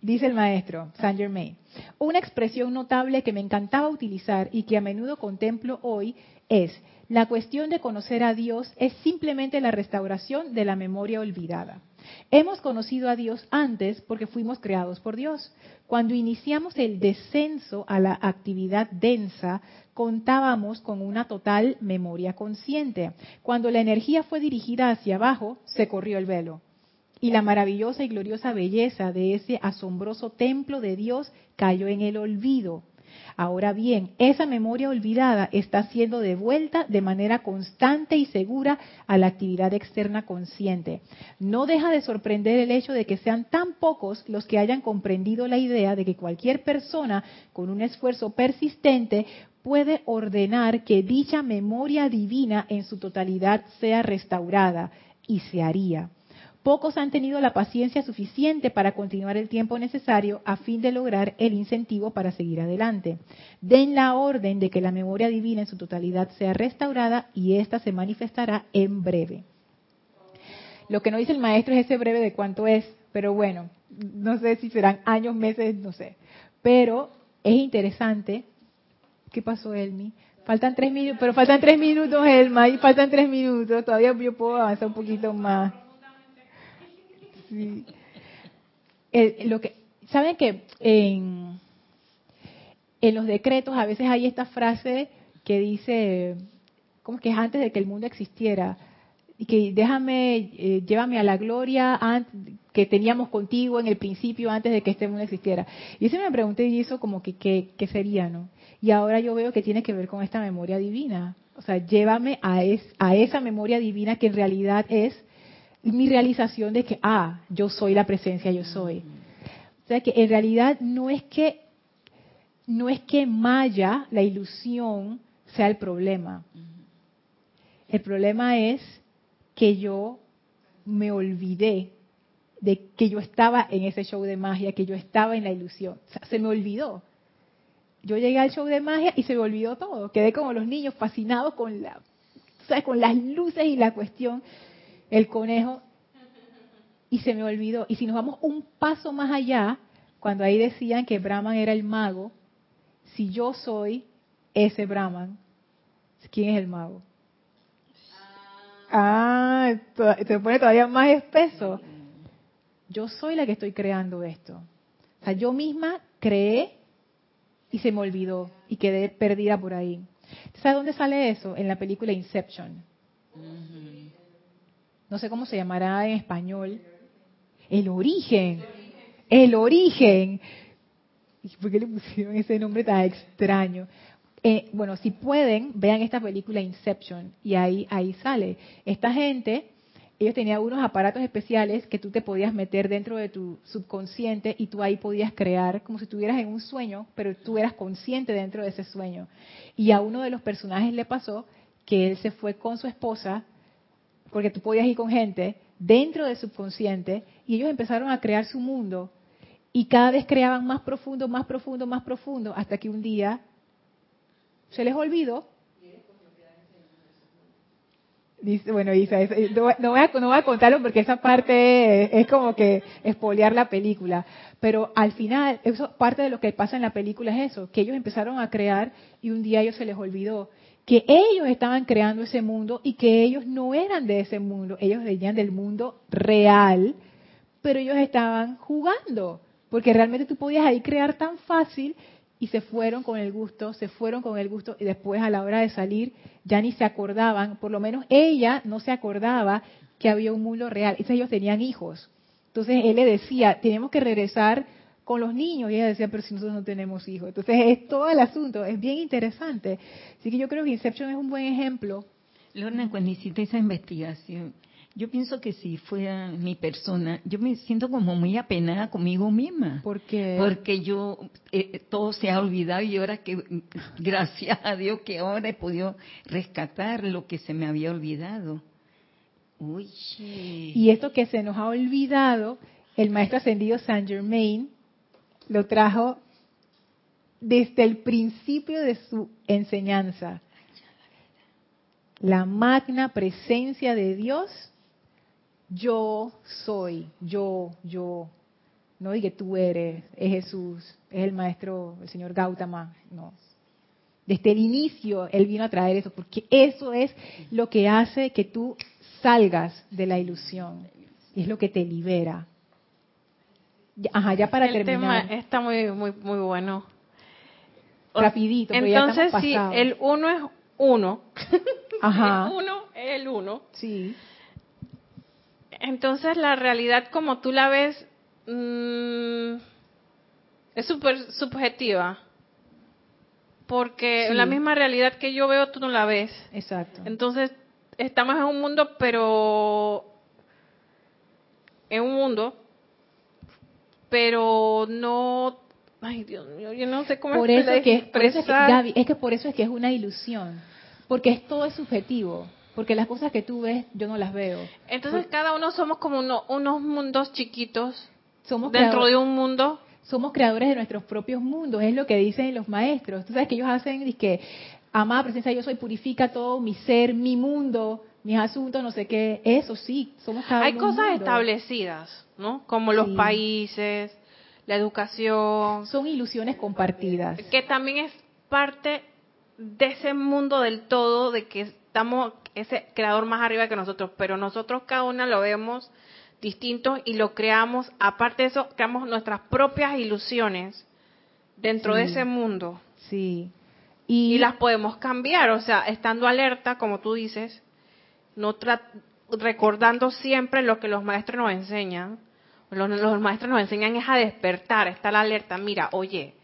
Dice el maestro Saint Germain, una expresión notable que me encantaba utilizar y que a menudo contemplo hoy es, la cuestión de conocer a Dios es simplemente la restauración de la memoria olvidada. Hemos conocido a Dios antes porque fuimos creados por Dios. Cuando iniciamos el descenso a la actividad densa, contábamos con una total memoria consciente. Cuando la energía fue dirigida hacia abajo, se corrió el velo. Y la maravillosa y gloriosa belleza de ese asombroso templo de Dios cayó en el olvido. Ahora bien, esa memoria olvidada está siendo devuelta de manera constante y segura a la actividad externa consciente. No deja de sorprender el hecho de que sean tan pocos los que hayan comprendido la idea de que cualquier persona con un esfuerzo persistente puede ordenar que dicha memoria divina en su totalidad sea restaurada y se haría. Pocos han tenido la paciencia suficiente para continuar el tiempo necesario a fin de lograr el incentivo para seguir adelante. Den la orden de que la memoria divina en su totalidad sea restaurada y ésta se manifestará en breve. Lo que no dice el maestro es ese breve de cuánto es, pero bueno, no sé si serán años, meses, no sé. Pero es interesante. ¿Qué pasó, Elmi? Faltan tres minutos, pero faltan tres minutos, Elma, y faltan tres minutos. Todavía yo puedo avanzar un poquito más. Lo que, ¿Saben que en, en los decretos a veces hay esta frase que dice, como que es antes de que el mundo existiera? y que déjame, eh, llévame a la gloria que teníamos contigo en el principio antes de que este mundo existiera. Y ese me pregunté y eso como que qué sería, ¿no? Y ahora yo veo que tiene que ver con esta memoria divina. O sea, llévame a, es, a esa memoria divina que en realidad es mi realización de que, ah, yo soy la presencia, yo soy. O sea que en realidad no es que, no es que Maya, la ilusión, sea el problema. El problema es que yo me olvidé de que yo estaba en ese show de magia, que yo estaba en la ilusión. O sea, se me olvidó. Yo llegué al show de magia y se me olvidó todo. Quedé como los niños fascinados con la, ¿sabes? con las luces y la cuestión. El conejo y se me olvidó. Y si nos vamos un paso más allá, cuando ahí decían que Brahman era el mago, si yo soy ese Brahman, ¿quién es el mago? Ah, se pone todavía más espeso. Yo soy la que estoy creando esto. O sea, yo misma creé y se me olvidó y quedé perdida por ahí. ¿Sabes dónde sale eso? En la película Inception. No sé cómo se llamará en español. El origen. El origen. ¿Por qué le pusieron ese nombre tan extraño? Eh, bueno, si pueden, vean esta película Inception y ahí, ahí sale. Esta gente, ellos tenían unos aparatos especiales que tú te podías meter dentro de tu subconsciente y tú ahí podías crear como si estuvieras en un sueño, pero tú eras consciente dentro de ese sueño. Y a uno de los personajes le pasó que él se fue con su esposa, porque tú podías ir con gente, dentro del subconsciente, y ellos empezaron a crear su mundo. Y cada vez creaban más profundo, más profundo, más profundo, hasta que un día se les olvidó. Dice, bueno, Isa, no, voy a, no voy a contarlo porque esa parte es, como que espolear la película. Pero al final, eso, parte de lo que pasa en la película es eso, que ellos empezaron a crear y un día a ellos se les olvidó que ellos estaban creando ese mundo y que ellos no eran de ese mundo, ellos venían del mundo real, pero ellos estaban jugando, porque realmente tú podías ahí crear tan fácil y se fueron con el gusto, se fueron con el gusto y después a la hora de salir ya ni se acordaban, por lo menos ella no se acordaba que había un mundo real. Entonces ellos tenían hijos. Entonces él le decía, tenemos que regresar con los niños. Y ella decía, pero si nosotros no tenemos hijos. Entonces es todo el asunto, es bien interesante. Así que yo creo que Inception es un buen ejemplo. Lorna, cuando hiciste esa investigación, yo pienso que si fuera mi persona, yo me siento como muy apenada conmigo misma. ¿Por qué? Porque yo, eh, todo se ha olvidado y ahora que, gracias a Dios que ahora he podido rescatar lo que se me había olvidado. Uy. Y esto que se nos ha olvidado, el maestro ascendido Saint Germain lo trajo desde el principio de su enseñanza. La magna presencia de Dios, yo soy, yo, yo. No diga tú eres, es Jesús, es el maestro, el señor Gautama, no. Desde el inicio él vino a traer eso, porque eso es lo que hace que tú salgas de la ilusión, es lo que te libera. Ajá, ya para el terminar. tema está muy, muy, muy bueno. Rapidito. Entonces, si el uno es uno, Ajá. el uno es el uno. Sí. Entonces, la realidad como tú la ves mmm, es súper subjetiva. Porque Sí. la misma realidad que yo veo, tú no la ves. Exacto. Entonces, estamos en un mundo, pero en un mundo, pero no, ay Dios mío, yo no sé cómo por eso, que, es que, expresar. Gaby, es que por eso es que es una ilusión. Porque es todo es subjetivo. Porque las cosas que tú ves, yo no las veo. Entonces, cada uno somos como uno- unos mundos chiquitos Somos dentro de un mundo. somos creadores de nuestros propios mundos, es lo que dicen los maestros. Tú sabes que ellos hacen, que amada presencia, yo soy, purifica todo mi ser, mi mundo, mis asuntos, no sé qué. Eso sí, somos cada Hay cosas mundo. establecidas, ¿no? Como los países, la educación, Son ilusiones compartidas. que también es parte de ese mundo del todo, de que estamos ese creador más arriba que nosotros, pero nosotros cada una lo vemos distinto y lo creamos, aparte de eso, creamos nuestras propias ilusiones dentro de ese mundo Sí. y, Y, las podemos cambiar, o sea, estando alerta, como tú dices, no recordando siempre lo que los maestros nos enseñan. Los, los maestros nos enseñan es a despertar, a estar alerta. Mira, oye,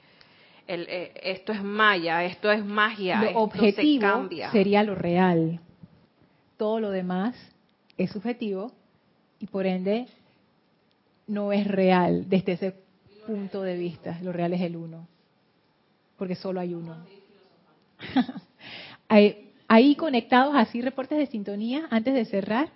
el, eh, esto es maya, esto es magia, lo esto objetivo se cambia. sería lo real. Todo lo demás es subjetivo y por ende no es real desde ese punto de vista. Lo real es el uno, porque solo hay uno. Ahí conectados, así reportes de sintonía antes de cerrar.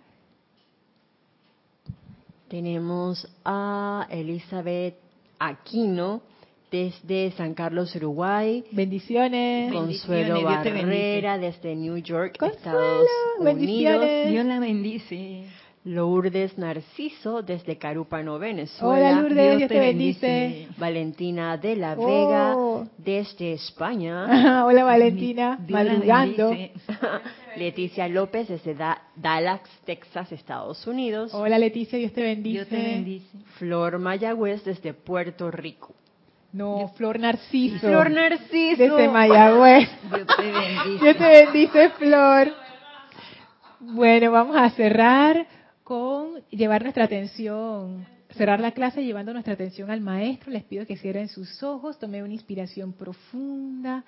Tenemos a Elizabeth Aquino desde San Carlos, Uruguay. Bendiciones. Consuelo Barrera desde New York, Estados Unidos. Dios la bendice. Lourdes Narciso desde Carúpano, Venezuela. Hola Lourdes, Dios, te bendice. Valentina de la Vega oh. desde España. Hola Valentina, madrugando. Leticia López desde Dallas, Texas, Estados Unidos. Hola Leticia, Dios te bendice. Dios te bendice. Flor Mayagüez desde Puerto Rico. No, Flor Narciso. Flor Narciso. Desde Mayagüez. Dios te bendice. Dios te bendice, Flor. Bueno, vamos a cerrar con llevar nuestra atención, cerrar la clase llevando nuestra atención al maestro. Les pido que cierren sus ojos, tomen una inspiración profunda,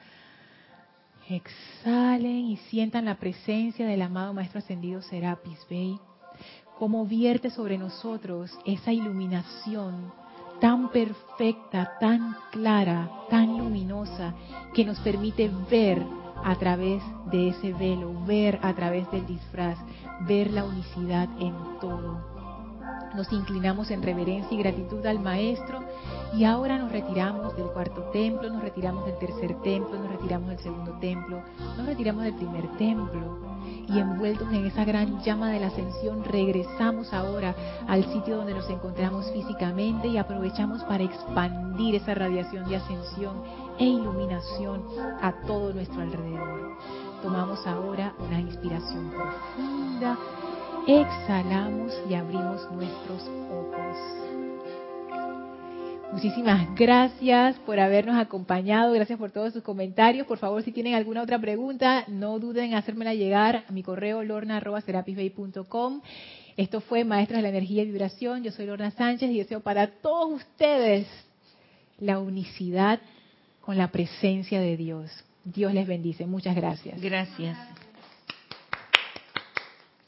exhalen y sientan la presencia del amado maestro ascendido Serapis Bey, como vierte sobre nosotros esa iluminación tan perfecta, tan clara, tan luminosa, que nos permite ver a través de ese velo, ver a través del disfraz, ver la unicidad en todo. Nos inclinamos en reverencia y gratitud al Maestro y ahora nos retiramos del cuarto templo, nos retiramos del tercer templo, nos retiramos del segundo templo, nos retiramos del primer templo y envueltos en esa gran llama de la ascensión regresamos ahora al sitio donde nos encontramos físicamente y aprovechamos para expandir esa radiación de ascensión e iluminación a todo nuestro alrededor. Tomamos ahora una inspiración profunda, exhalamos y abrimos nuestros ojos. Muchísimas gracias por habernos acompañado, gracias por todos sus comentarios. Por favor, si tienen alguna otra pregunta, no duden en hacérmela llegar a mi correo lorna.serapisbay.com. Esto fue Maestros de la Energía y Vibración. Yo soy Lorna Sánchez y deseo para todos ustedes la unicidad con la presencia de Dios. Dios les bendice. Muchas gracias. Gracias.